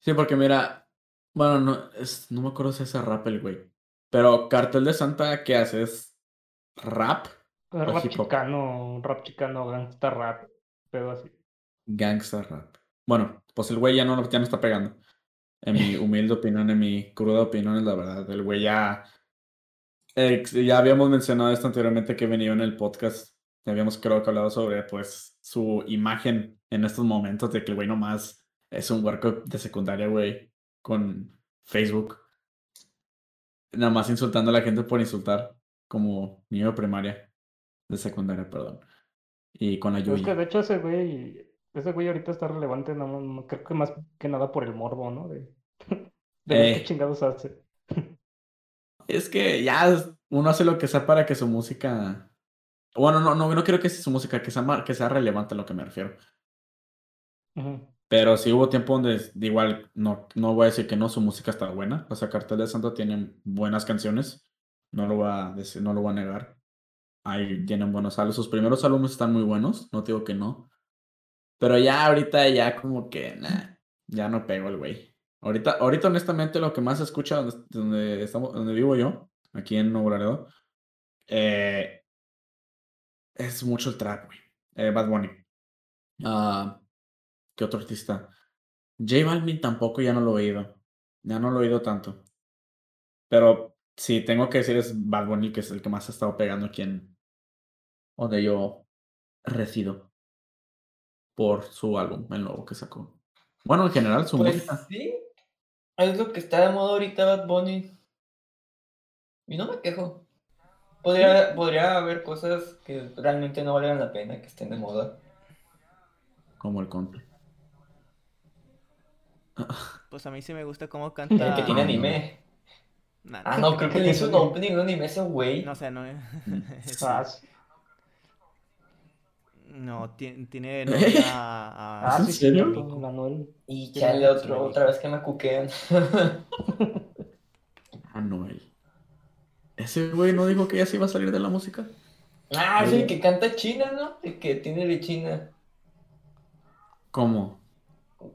Sí, porque mira, bueno, no, es, no me acuerdo si es rap el güey. Pero Cartel de Santa, ¿qué hace? ¿Es rap? O rap chicano, rap chicano, gangsta rap, pero así. Gangsta rap. Bueno, pues el güey ya no, ya no está pegando. En mi humilde opinión, en mi cruda opinión, es la verdad. El güey ya. eh, ya habíamos mencionado esto anteriormente que venía en el podcast. Habíamos creo que hablado sobre pues su imagen en estos momentos de que el güey nomás es un workup de secundaria, güey, con Facebook. Nada más insultando a la gente por insultar, como niño de primaria, de secundaria, perdón. Y con la es que de hecho ese güey, ese güey ahorita está relevante, no, no- creo que más que nada por el morbo, ¿no? De, de ver Eh. qué chingados hace. Es que ya uno hace lo que sea para que su música. Bueno, no, no, no quiero que sea su música, que sea, que sea relevante a lo que me refiero. Pero sí hubo tiempo donde de igual no, no voy a decir que no, su música está buena. O sea, Cartel de Santa tiene buenas canciones. No lo voy a decir, no lo voy a negar. Ahí tienen buenos álbumes. Sus primeros álbumes están muy buenos, no digo que no. Pero ya ahorita ya como que nah, ya no pego el güey. Ahorita, ahorita honestamente lo que más se escucha donde, donde estamos, donde vivo yo, aquí en Nuevo Laredo, eh, es mucho el trap, güey. Eh, Bad Bunny. Ah, ¿qué otro artista? J Balvin tampoco ya no lo he oído. Ya no lo he oído tanto. Pero sí, tengo que decir es Bad Bunny, que es el que más ha estado pegando aquí en donde yo resido. Por su álbum, el nuevo que sacó. Bueno, en general, su Pues música. sí, es lo que está de moda ahorita Bad Bunny. Y no me quejo. Podría, podría haber cosas que realmente no valgan la pena que estén de moda. Como el contra. Pues a mí sí me gusta cómo El canta. que tiene Ah, no. anime. Nah, Ah, no, creo que le hizo un opening de un anime ese güey. No sé, no. sí. Ah, sí. No, ti- tiene novia a- Ah, ¿En sí, serio? Manuel. Y chale sí, otro, otra vez que me cuquean. Anuel. Ese güey no dijo que ya se iba a salir de la música. ah, el que canta China, ¿no? El que tiene de China. ¿Cómo?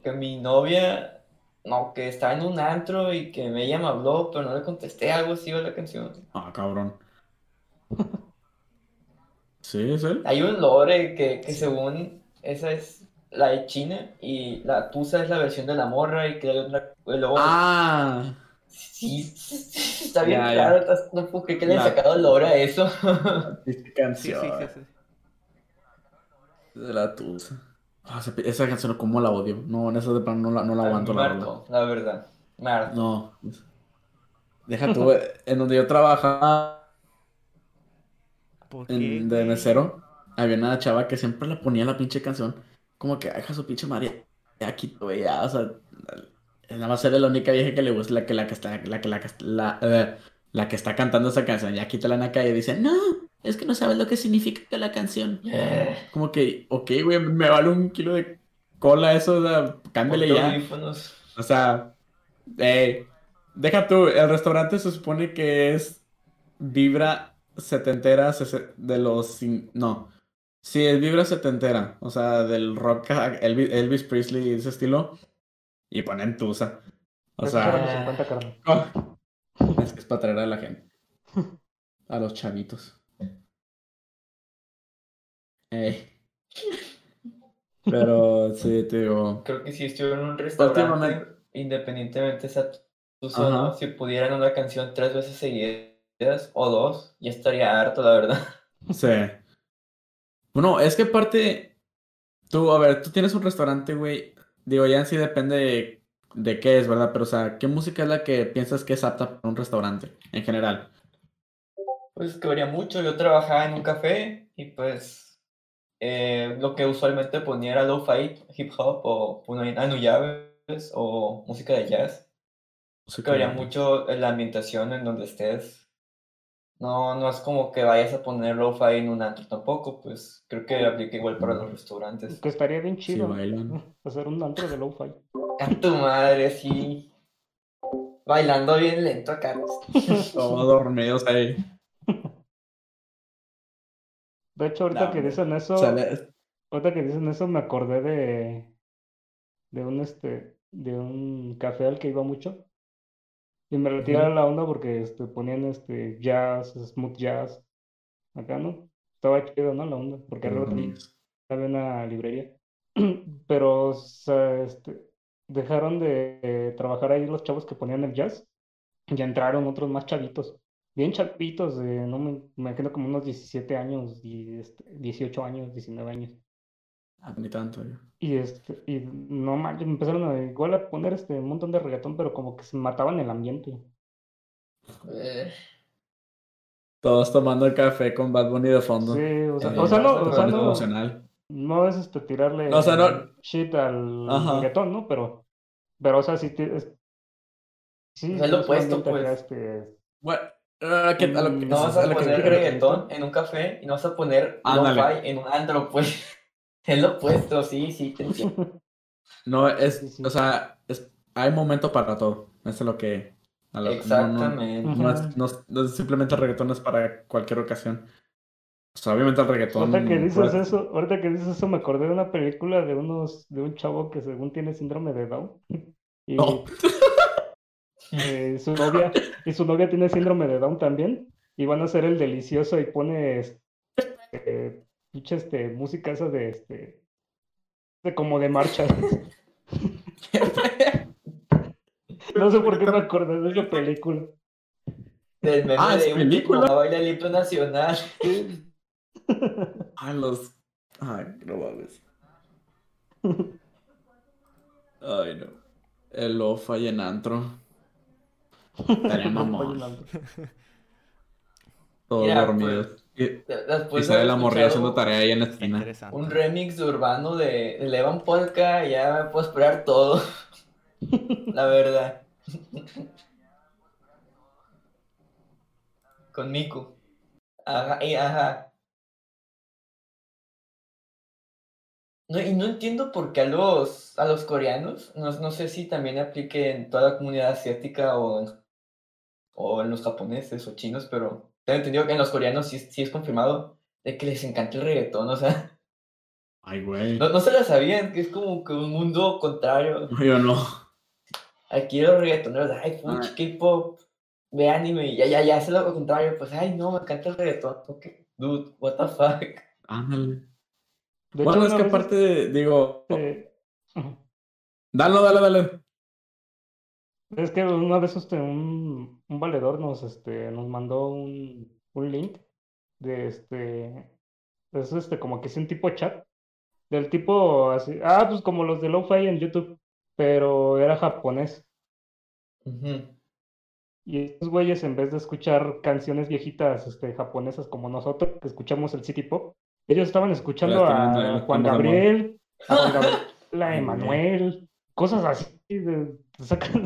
Que mi novia, no, que está en un antro y que ella me habló, pero no le contesté algo así o la canción. Ah, cabrón. ¿Sí, es él? Hay un lore que, que según esa es la de China y la tusa es la versión de la morra y que hay otra. y luego- Ah, Sí, está bien Ya, claro, no puedo creer que le La- hayan sacado lore a eso. esta Sí, sí, canción. sí, sí. De la tusa. Ah, esa, canción, ¿cómo la odio? No, en esa de plano no la, no la aguanto, me la verdad. la verdad. No. Deja tú, en donde yo trabajaba ¿Por qué, en- de mesero, había una chava que siempre le ponía la pinche canción. Como que, deja su pinche María. Ya quito, güey, ya, o sea. Nada más era la única vieja que le gusta, la que, la que está, la que, la, que- la, eh, la que está cantando esa canción. Ya quítala en la calle y dice, no, es que no sabes lo que significa la canción. Como que, ok, güey, me vale un kilo de cola eso, o sea, cámbiale Ponte ya. audífonos. O sea, eh, deja tú, el restaurante se supone que es vibra setentera de los... No, Sí, es vibra setentera. O sea, del rock Elvis, Elvis Presley ese estilo. Y ponen Tusa. O sea, los 50 carnal. oh, es que es para traer a la gente. A los chavitos. Ey. Pero sí, te digo. Creo que si estuviera en un restaurante, Últimamente- independientemente sea tu zona, Ajá. si pudieran una canción tres veces seguidas o dos, ya estaría harto, la verdad. Sí. Bueno, es que aparte, tú, a ver, tú tienes un restaurante, güey. Digo, ya en sí depende de, de qué es, ¿verdad? Pero, o sea, ¿qué música es la que piensas que es apta para un restaurante en general? Pues que varía mucho. Yo trabajaba en un café y pues eh, lo que usualmente ponía era lo-fi, hip hop o ponía anullaves o música de jazz. Música que varía mucho la ambientación en donde estés. No, no es como que vayas a poner lo-fi en un antro tampoco, pues creo que aplica igual para los restaurantes. Que estaría bien Sí, chido. bailan. Hacer un antro de lo-fi. A tu madre, sí. Bailando bien lento acá. Todos dormidos ahí. De hecho, ahorita No, que dicen eso, Sale- ahorita que dicen eso, me acordé de, de un este, de un café al que iba mucho. Y me retiraba la onda porque este, ponían este jazz, smooth jazz, acá, ¿no? Estaba chido, ¿no? La onda, porque arriba también había una librería. Pero, o sea, este, dejaron de eh, trabajar ahí los chavos que ponían el jazz y entraron otros más chavitos. Bien chavitos, de, no me, me imagino como unos 17 años, y, este, 18 años, 19 años. Ah, Ni tanto, yo. Y este, y no manches, me empezaron a, igual a poner este un montón de reggaetón, pero como que se mataban el ambiente. Eh, Todos tomando el café con Bad Bunny de fondo. Sí, o sea, Eh, o sea, no, o sea, totalmente no, emocional. no es este tirarle O sea, no- shit al Ajá. reggaetón, ¿no? Pero, pero, o sea, sí, ti- es- sí, Es lo es opuesto, pues. este, Bueno, a que- a lo que- no vas a a lo que- poner que- reggaetón en un café y no vas a poner lo-fi en un antro, pues. Es lo opuesto, sí, sí, te entiendo. No, es, Sí, sí. o sea, es, hay momento para todo. Eso es lo que... a lo- no- no- Exactamente. No, es, no es- no es simplemente el reggaetón es para cualquier ocasión. O sea, obviamente el reggaetón... Ahorita que dices pues, eso, ahorita que dices eso me acordé de una película de unos, de un chavo que según tiene síndrome de Down. Y No. eh, su novia, y su novia tiene síndrome de Down también. Y van a hacer el delicioso y pone este, pinche, este, música esa de este de como de marcha. No sé por qué me acordé de esa película. Del meme Ah, ¿es de película? baila el himno nacional. Ay, los... Ay, no mames. Ay, no. El lo-fi en antro. Estaría mamón. Todos dormidos. Y, De- Después y de la morrilla haciendo tarea ahí en la esquina. Un remix de urbano de, de Levan Polka, ya me puedo esperar todo. La verdad. Con Miku. Ajá, y ajá. No, y no entiendo por qué a los, a los coreanos, no, no sé si también aplique en toda la comunidad asiática o en, o en los japoneses o chinos, pero tengo entendido que en los coreanos sí, sí es confirmado de que les encanta el reggaetón, o sea, Ay, güey. no, no se la sabían, que es como que un mundo contrario. Yo no. Aquí los reggaetoneros, ay, fuchi, Ah. K-pop, ve anime, y ya, ya, ya, es lo contrario, pues, ay, no, me encanta el reggaetón, ok, dude, what the fuck. Ándale. De Bueno, hecho, es que aparte, de- digo... este, Dale, dale, dale. Es que una vez este, un, un valedor nos, este, nos mandó un, un link de este, es este, como que es un tipo chat, del tipo así, ah, pues como los de Lo-Fi en YouTube, pero era japonés. Y estos güeyes, en vez de escuchar canciones viejitas, este, japonesas como nosotros, que escuchamos el City Pop, ellos estaban escuchando a Juan. Gabriel, a Juan Gabriel, a güey. Emanuel, cosas así, de, te sacan,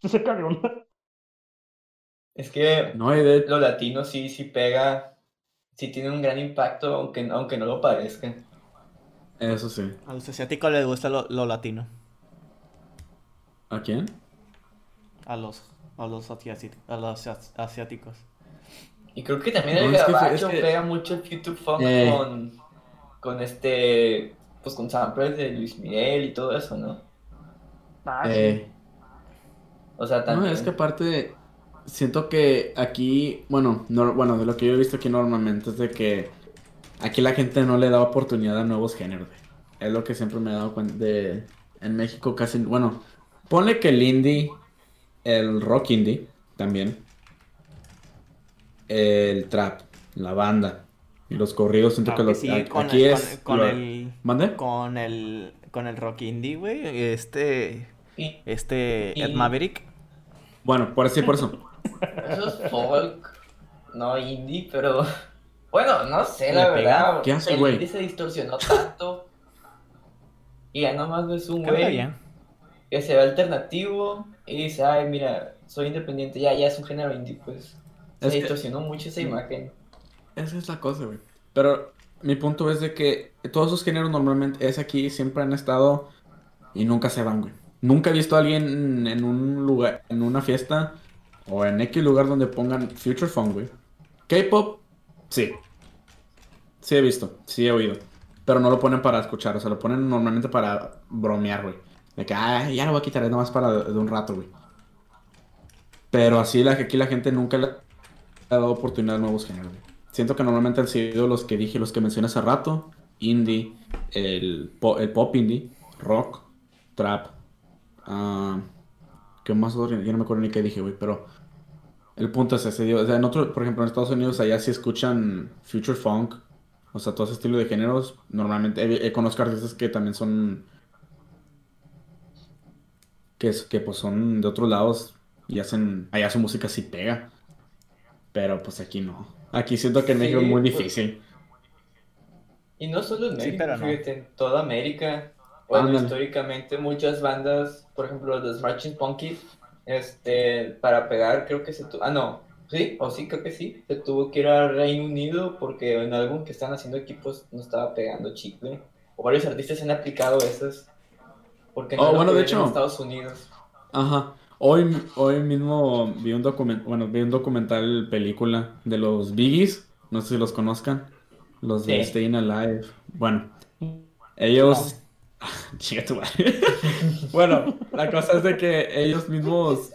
te sacan de onda. Es que No, de lo latino sí, sí pega, sí tiene un gran impacto, aunque, aunque no lo parezca. Eso sí. A los asiáticos les gusta lo, lo latino. ¿A quién? A los, a los, asiáti- a los as- asiáticos. Y creo que también el No, es que- gabacho es que- pega mucho el future funk Eh. con, con este, pues con samples de Luis Miguel y todo eso, ¿no? Ah, sí. Eh, O sea, no, también. es que aparte, siento que aquí, bueno, no, bueno, de lo que yo he visto aquí normalmente es de que aquí la gente no le da oportunidad a nuevos géneros. Es lo que siempre me he dado cuenta de... En México casi, bueno, ponle que el indie, el rock indie también, el trap, la banda y los corridos, siento que Aunque los, sí, a- con, aquí el- es... con, con lo- el ¿Mande? con el con el rock indie, güey, este Y este Ed Y- Maverick. Bueno, por así, por eso. eso es folk, no indie, pero bueno, no sé, la verdad. ¿Qué hace, el güey? indie se distorsionó tanto. y ya nomás ves un güey que se ve alternativo y dice, ay, mira, soy independiente, ya, ya es un género indie, pues. Se Es que- distorsionó mucho esa imagen. Esa es la cosa, güey. Pero mi punto es de que todos esos géneros normalmente es aquí, siempre han estado y nunca se van, güey. Nunca he visto a alguien en un lugar, en una fiesta o en X lugar donde pongan Future Funk, güey. K-pop, sí. Sí he visto, sí he oído. Pero no lo ponen para escuchar, o sea, lo ponen normalmente para bromear, güey. De que, ah, ya lo voy a quitar, es nomás para de, un rato, güey. Pero así la, aquí la gente nunca le ha dado oportunidad a nuevos géneros, güey. Siento que normalmente han sido los que dije, los que mencioné hace rato. Indie, el, po- el pop indie, rock, trap. ah, ¿Qué más? Ya no me acuerdo ni qué dije, güey, pero... El punto es ese, digo, o sea, en otro, por ejemplo, en Estados Unidos, allá sí escuchan future funk, o sea, todo ese estilo de géneros. Normalmente he, he conozco artistas que también son... Que, es- que pues son de otros lados y hacen... Allá su música sí pega. Pero pues aquí no. Aquí siento que en Sí, México es muy pues, difícil. Y no solo en Sí, México, pero no. fíjate, en toda América. Bueno, históricamente muchas bandas, por ejemplo, los Marching Punkies, este, para pegar creo que se tuvo, ah no, sí, o sí, creo que sí, se tuvo que ir al Reino Unido porque en álbum que están haciendo equipos no estaba pegando chicle. O varios artistas han aplicado esas. Porque no Oh, lo bueno, de podían en hecho. Estados Unidos. Ajá. Hoy, hoy mismo vi un documental, bueno, vi un documental película de los Biggies, no sé si los conozcan, los de Sí. Staying Alive. Bueno, ellos... Chica tu madre. Bueno, la cosa es de que ellos mismos,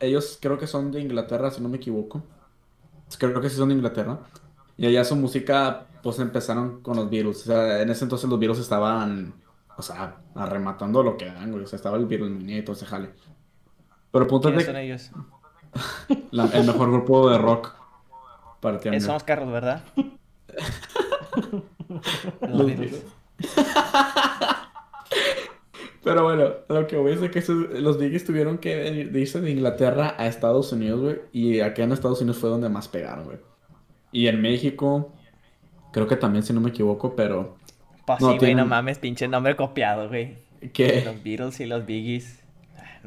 ellos creo que son de Inglaterra, si no me equivoco. Creo que sí son de Inglaterra. Y allá su música, pues empezaron con los Beatles. O sea, en ese entonces los Beatles estaban, o sea, arrematando lo que dan, güey. O sea, estaba el Beatlemania y todo ese jale. Pero el punto es ¿Quiénes de son ellos? la- el mejor grupo de rock para ti, Eh, los carros, ¿verdad? Los Los Beatles. Pero bueno, lo que voy es que esos- los Biggies tuvieron que venir- de irse de Inglaterra a Estados Unidos, güey. Y acá en Estados Unidos fue donde más pegaron, güey. Y en México, creo que también, si no me equivoco, pero Pues No, sí, güey, no mames, pinche nombre copiado, güey. que Los Beatles y los Biggies.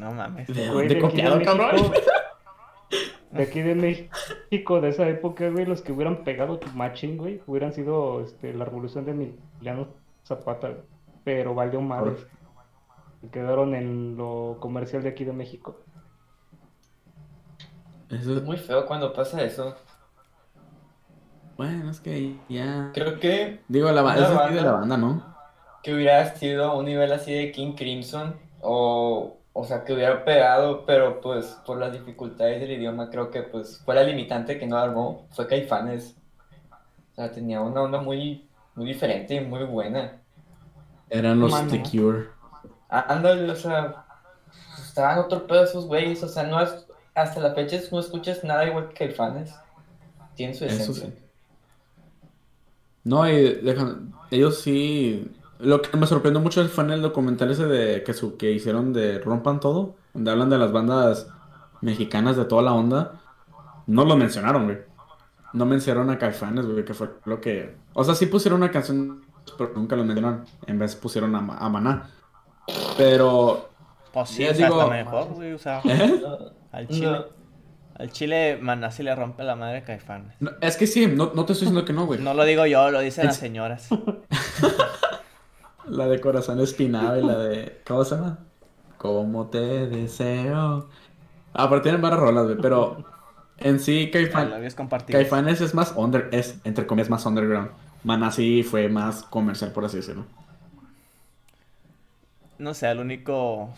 No mames. ¿De Güey, dónde de aquí de copiado, cabrón? México, de aquí de México, de esa época, güey, los que hubieran pegado tu matching, güey, hubieran sido este, la revolución de Emiliano Zapata, güey. Pero valió madres. Y quedaron en lo comercial de aquí de México. Eso- Es muy feo cuando pasa eso. bueno, es que ya... Creo que Digo, la, ba- Una es aquí de banda. la banda, ¿no? que hubiera sido un nivel así de King Crimson o, o sea, que hubiera pegado, pero pues por las dificultades del idioma creo que pues fue la limitante que no armó, fue Caifanes. O sea, tenía una onda muy, muy diferente y muy buena. Eran los Mano. The Cure. Ah, Ándale, o sea, estaban otro pedo esos güeyes, o sea, no es, hasta la fecha no escuchas nada igual que Caifanes. Tiene su Eso esencia. sí. No, y dejan, ellos sí. Lo que me sorprendió mucho fue en el documental ese de que, su, que hicieron de Rompan Todo, donde hablan de las bandas mexicanas de toda la onda. No lo mencionaron, güey. No mencionaron a Caifanes, güey, que fue lo que. O sea, sí pusieron una canción, pero nunca lo mencionaron. En vez pusieron a, a Maná. Pero. Pues sí, o sea, digo- está mejor, güey. O sea, ¿eh? Al chile. no. Al chile, maná sí le rompe la madre a Caifanes. No, es que sí, no, no te estoy diciendo que no, güey. No lo digo yo, lo dicen las señoras. La de Corazón Espinado y la de. ¿Cómo se llama? ¿Cómo te deseo? Ah, pero tienen varias rolas, güey. Pero En sí, compartido. Caifanes es más under, es entre comillas más underground. Maná sí fue más comercial, por así decirlo. No sé, el único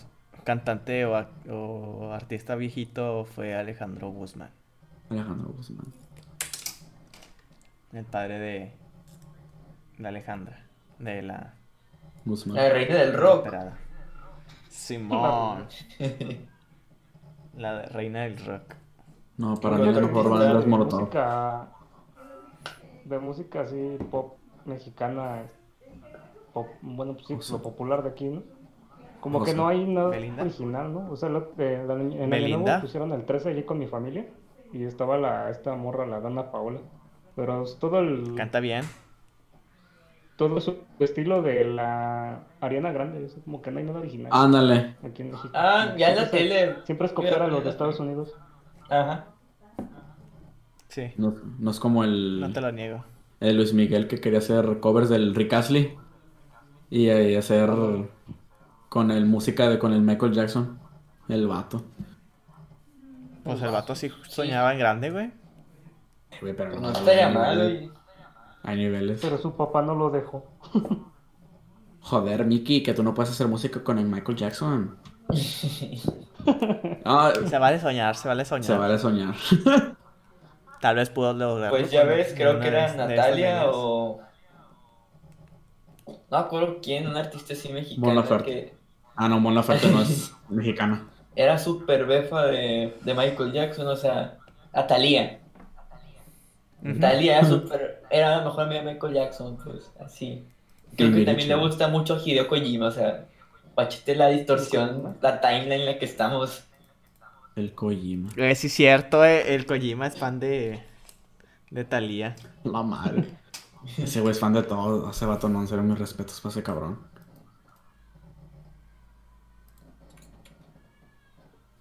cantante o artista viejito fue Alejandro Guzmán, Alejandro Guzmán. el padre de, de Alejandra, de la Guzmán. La reina del rock. Simón, la de- reina del rock. No, para mí la mejor banda es de Molotov. música, de música así pop mexicana, pop, bueno, pues sí, Rosa. lo popular de aquí, ¿no? Como Rosa. que no hay nada Belinda. original, ¿no? O sea, lo- la- en el nuevo pusieron el 13 allí con mi familia y estaba la esta morra, la Dana Paola. Pero es todo el Canta bien. Todo su estilo de la Ariana Grande, es como que no hay nada original Ándale. aquí en México. Ah, ya en la Siempre es- tele. Siempre es copiar a los de Estados Unidos. Ajá. Sí, No, no es como el, no te lo niego. el Luis Miguel que quería hacer covers del Rick Astley y, eh, hacer con el música de con el Michael Jackson. El vato. Pues el vato sí soñaba en grande, güey. Güey, pero No hay estaría mal, oye. Hay niveles. Pero su papá no lo dejó. Joder, Mickey, que tú no puedes hacer música con el Michael Jackson. Ah, Se vale soñar, se vale soñar. se vale soñar. Tal vez pudo lograrlo. Pues ya ves, creo que era Natalia o. No me acuerdo quién, un artista así mexicano que Ah, no, Mon Laferte no es mexicana. era súper befa de, de Michael Jackson, o sea, a Thalía. Ujú. Thalía era súper, era la mejor amiga de Michael Jackson, pues así. Creo que también le gusta mucho Hideo Kojima, o sea, guachete la distorsión, la timeline en la que estamos. El Kojima. Eh, sí, cierto, eh, el Kojima es fan de, de Thalía. La madre. Ese güey es fan de todo. Ese vato no, en serio, mis respetos para ese cabrón.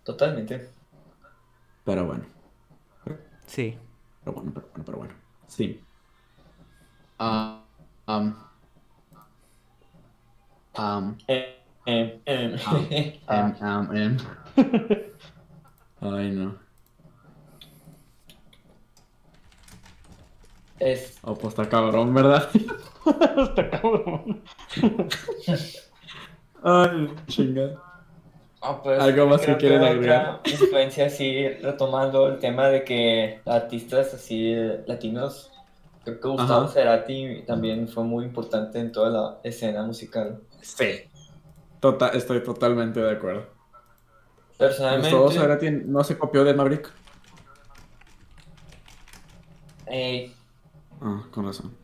Totalmente. Pero bueno. Sí. Pero bueno, pero bueno, pero bueno. Sí. Ah, um, um, Eh, eh, eh. em, em, em. Ay, no. Es, Oh, pues está cabrón, ¿verdad? Está cabrón. Ay, chingada. Ah, pues, Algo más que quieren agregar. influencia así, retomando el tema de que artistas así latinos, creo que Gustavo Ajá. Cerati también fue muy importante en toda la escena musical. Sí. Tota- estoy totalmente de acuerdo. Personalmente, Gustavo Cerati no se copió de Maverick. eh, Ah, con razón.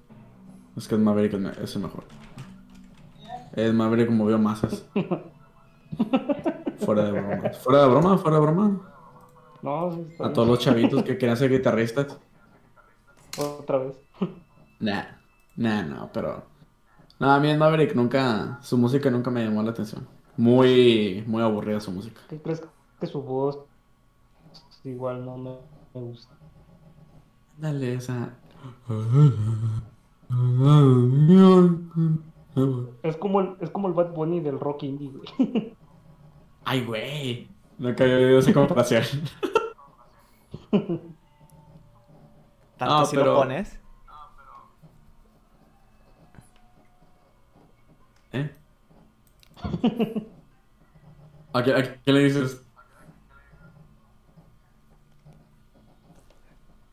Es que el Maverick es el mejor. El Maverick movió masas. fuera de broma. Fuera de broma, fuera de broma. No, sí, A todos los chavitos que querían ser guitarristas. Otra vez. Nah, nah, no, pero. No, a mí el Maverick nunca. Su música nunca me llamó la atención. Muy, muy aburrida su música. ¿Qué crees que su voz igual no me, me gusta? Dale esa. Es como el, es como el Bad Bunny del rock indie, güey. Ay, güey. Nunca había oído esa comparación. Tanto Ah, si pero- lo pones. ¿Eh? ¿A qué, a qué le dices?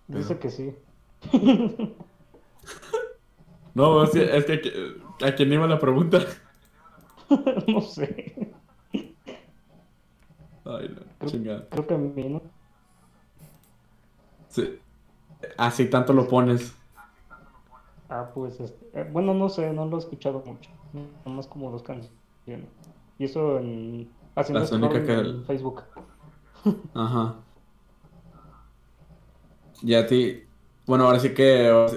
Dice que sí. No, es que, es que a quién iba la pregunta. no sé. Ay, no, Creo, chingada. creo que a mí, ¿no? Sí. Así tanto lo pones. Ah, pues, este, eh, bueno, no sé, no lo he escuchado mucho. Nomás como dos canciones. Y eso en, haciendo que- en Facebook. Ajá. Y a ti, bueno, ahora sí que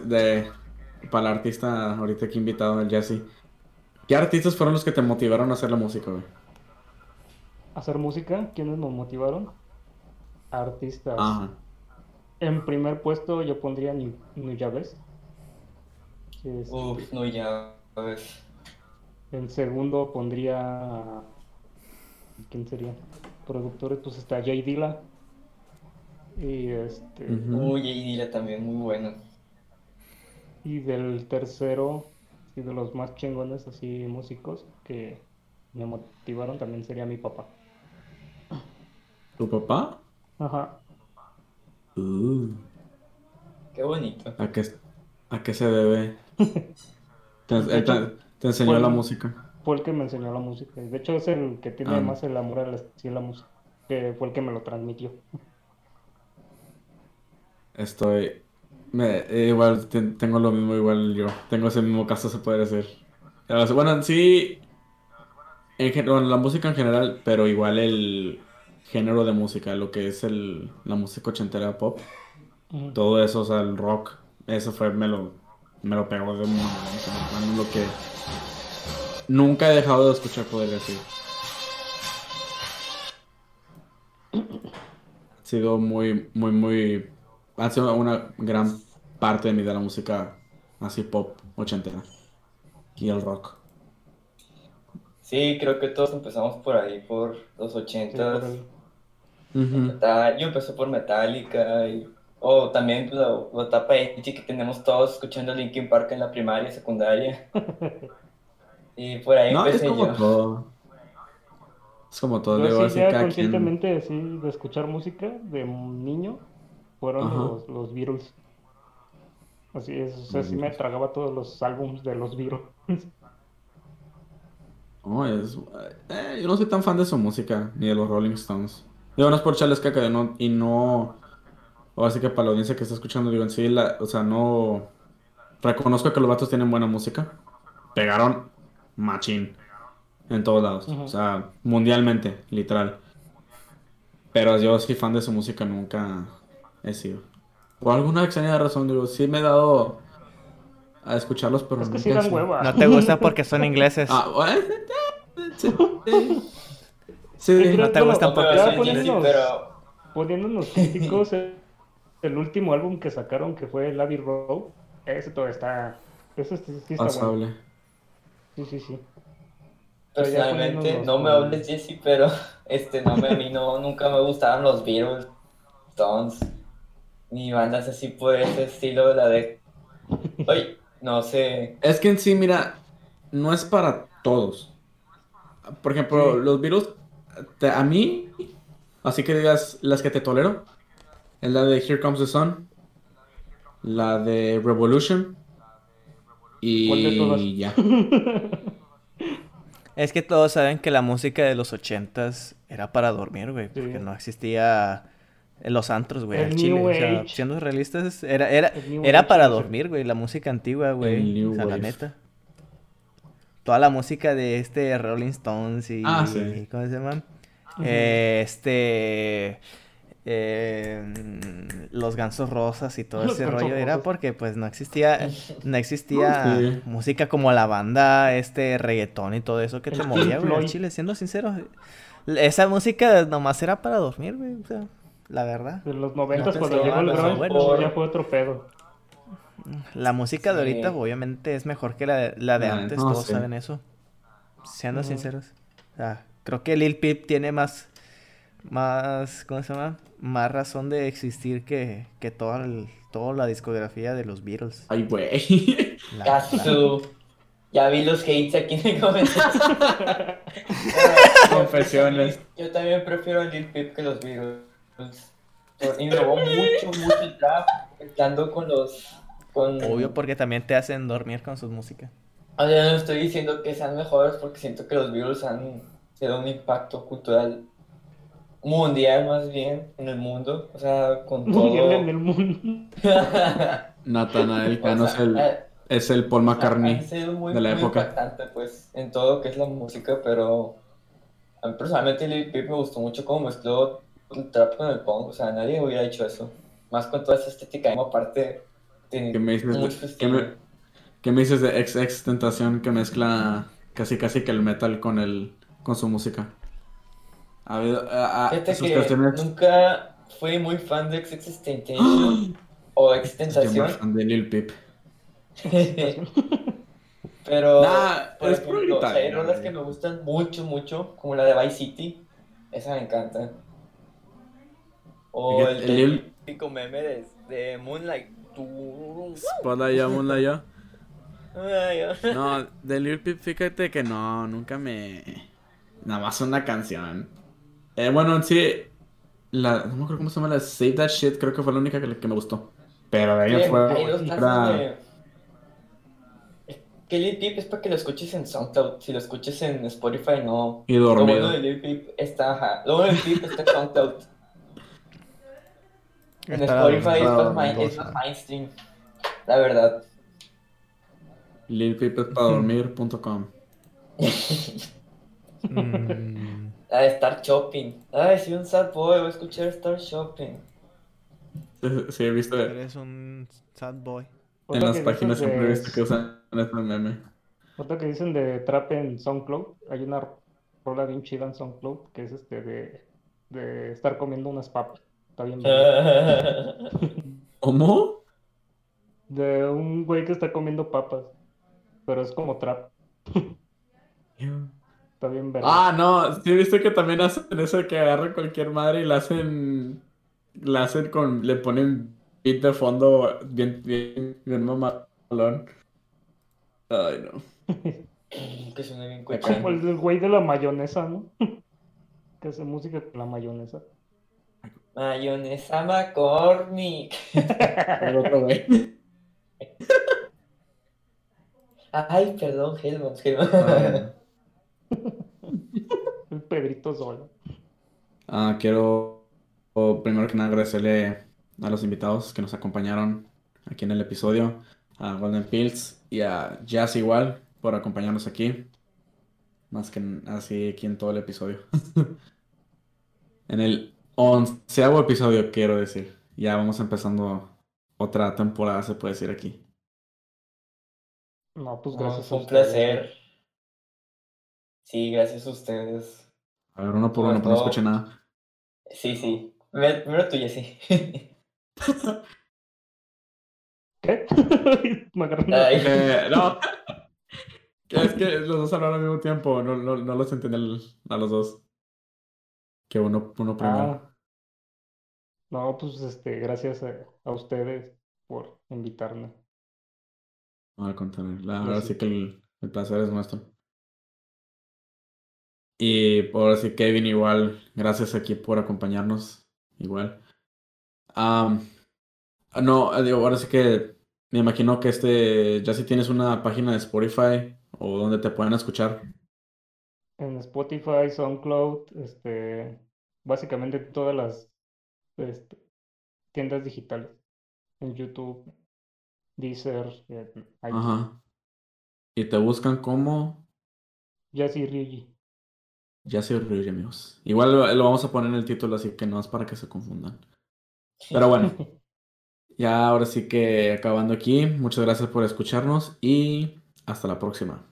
de para el artista ahorita que he invitado, el Jesse. ¿Qué artistas fueron los que te motivaron a hacer la música, güey? Hacer música, ¿quiénes me motivaron? Artistas. Ajá. En primer puesto yo pondría New, New Llaves. Este, Uf, no, ya ves. En segundo pondría. ¿Quién sería? Productores, pues está Jay Dilla. Y este. Ujú. Uy, y dile también, muy bueno. Y del tercero, y de los más chingones así músicos que me motivaron también sería mi papá. ¿Tu papá? Ajá. Uh, Qué bonito. ¿a qué, a qué se debe? Te, él te, te enseñó la música. Fue el que me enseñó la música. y De hecho, es el que tiene Ah. más el amor a la, sí, la música. Que fue el que me lo transmitió. Estoy. Me, eh, igual te- tengo lo mismo, igual yo. Tengo ese mismo caso, se puede decir. Bueno, en sí. En, bueno, la música en general, pero igual el género de música, lo que es el, la música ochentera pop, todo eso, o sea, el rock, eso fue, me lo, me lo pegó de un lo que nunca he dejado de escuchar, poder decir. Ha sido muy, muy, muy, ha sido una gran parte de mi de la música así pop ochentera y el rock. Sí, creo que todos empezamos por ahí, por los Sí, ochentas. Ujú. Metal- Yo empecé por Metallica y... O también pues, la, la etapa edgy que tenemos todos escuchando Linkin Park en la primaria, secundaria. Y por ahí No, es empecé como yo. todo. Es como todo, Yo digo, sí ya conscientemente así de escuchar música de niño fueron Ajá. los, los Beatles. Así es, o sea, sí me tragaba todos los álbums de los Beatles. No, es, eh, yo no soy tan fan de su música, ni de los Rolling Stones. Digo, no es por echarles caca, de no, y no... Ahora sí que para la audiencia que está escuchando, digo, en sí, la, o sea, no... Reconozco que los vatos tienen buena música. Pegaron machín en todos lados. O sea, mundialmente, literal. Pero yo soy fan de su música, nunca he sido. Por alguna extraña razón, digo, sí me he dado a escucharlos, pero Es que nunca sí dan hueva. No te gusta porque son ingleses. Ah, bueno, sí. Sí. Sí, No te bueno, gustan porque son poniéndonos- pero Poniéndonos críticos, el, último álbum que sacaron, que fue el Abbey Road, ese todo está. Ese sí, sí está bueno. Pasable. Sí, sí, sí. Personalmente no me hables Jesse, pero este no me, a mí no, nunca me gustaron los Beatles, Stones, ni bandas así por ese estilo de la de... Oye, no sé, Es que en sí, mira, no es para todos. Por ejemplo, Sí. los virus, te- a mí, así que digas las que te tolero, es la de Here Comes the Sun, la de Revolution y ya. Es que todos saben que la música de los ochentas era para dormir, güey. Sí. Porque no existía en los antros, güey, El al chile. New O sea, Age. siendo realistas, era, era, El era para dormir, güey. La música antigua, güey. El O sea, la neta. Toda la música de este Rolling Stones y... Ah, sí. ¿Cómo se. Eh, este... eh, los gansos rosas y todo Los ese rollo era porque pues no existía no existía Sí. música como la banda este reggaetón y todo eso que te movía güey chile siendo sincero esa música nomás era para dormir güey o sea la verdad De los noventas, No, cuando llegó el grunge, bueno. ya fue otro pedo. La música de ahorita obviamente es mejor que la de, la de antes no, todos sí. saben eso siendo sinceros o sea, creo que Lil Peep tiene más más ¿cómo se llama? más razón de existir que, que toda, el- toda la discografía de los Beatles Ay, güey. La- ya vi los hates aquí en el comentario. Confesiones. Yo también prefiero a Lil Peep que los Beatles. Innovó mucho, mucho el trap, mezclando con los... Con... Obvio porque también te hacen dormir con su música. O sea, no estoy diciendo que sean mejores porque siento que los Beatles han sido un impacto cultural mundial más bien en el mundo. O sea, con Mundial todo... en el mundo. Nathanael O Cano sea, es el, eh, es el Paul McCartney han sido muy, de la muy época. impactante, pues, en todo lo que es la música, pero a mí personalmente Lil Peep me gustó mucho cómo mezcló el trap con el punk, o sea, nadie hubiera hecho eso. Más con toda esa estética, como aparte ¿Qué me dices qué me- ¿Qué me dices de XX Tentación que mezcla casi casi que el metal con el con su música? Ha habido a- a- Fíjate sus que canciones nunca fui muy fan de XXXTentacion o Yo Extentación, más fan de Lil Peep. pero Nah, por es ejemplo, o hay rolas que me gustan mucho, mucho, como la de Vice City, esa me encanta. O el, El Lil- típico meme de, de Moonlight. Spotlight ya, Moonlight ay. No, de Lil Peep, fíjate que no, nunca me. Nada más una canción. Eh, bueno, en sí, la, no me acuerdo cómo se llama la Save That Shit, creo que fue la única que, que me gustó. Pero de Sí, fuera, hay dos era- casos de... Que Lil Peep es para que lo escuches en SoundCloud. Si lo escuches en Spotify, no. Y Lo dormido. bueno de Lil Peep está, ajá. Lo bueno de Lil Peep está en SoundCloud. En Está- Spotify es más, es más mainstream. La verdad. lilpeepesparadormir.com. Mm, La de Star Shopping. Ay, soy un sad boy, voy a escuchar Star Shopping. Sí, he visto en eres un sad boy. Otra las páginas siempre he visto que usan este meme. Otra que dicen de trap en SoundCloud. Hay una rola bien chida en SoundCloud que es este de, de estar comiendo unas papas. Está bien verga. ¿Cómo? De un güey que está comiendo papas. Pero es como trap. Está bien verga. Ah, no, sí he visto que también hacen eso de que agarran cualquier madre y la hacen, la hacen con, le ponen beat de fondo bien, bien, bien mamalón. Ay, no. que suena bien Como cochino. el güey de la mayonesa, ¿no? Que hace música con la mayonesa. Mayonesa McCormick. El otro güey. Ay, perdón, Helmut. Helmut. Ah, El Pedrito Sola. Ah, quiero primero que nada agradecerle a los invitados que nos acompañaron aquí en el episodio, a Golden Pills y a Jazz igual por acompañarnos aquí, más que así aquí en todo el episodio. En el onceavo episodio, quiero decir. Ya vamos empezando otra temporada, se puede decir aquí. No, pues No, gracias a fue un ustedes. placer. Sí, gracias a ustedes. A ver, uno por Sobre uno, pero no todo- escuché nada. Sí, sí. Primero, tuya, sí. ¿Qué? Me Ay. Eh, no. Es que los dos hablaron al mismo tiempo, no, no, no los entendí a los dos. Que uno, uno primero. Ah. No, pues este, gracias a, a ustedes por invitarme. No, al contrario, la verdad sí. sí que el, el placer es nuestro. Y por así Kevin igual, gracias aquí por acompañarnos, igual. Ah, no, eh, digo, ahora sí que me imagino que este, ya si tienes una página de Spotify o donde te puedan escuchar. En Spotify, SoundCloud, este, básicamente todas las este, tiendas digitales. En YouTube, Deezer, eh, Ajá. Y te buscan como Jazzy Ryuji. Ya se ríe, amigos. Igual lo, lo vamos a poner en el título, así que no es para que se confundan. Pero bueno, ya ahora sí que acabando aquí, muchas gracias por escucharnos y hasta la próxima.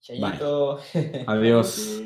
Chayito. Adiós.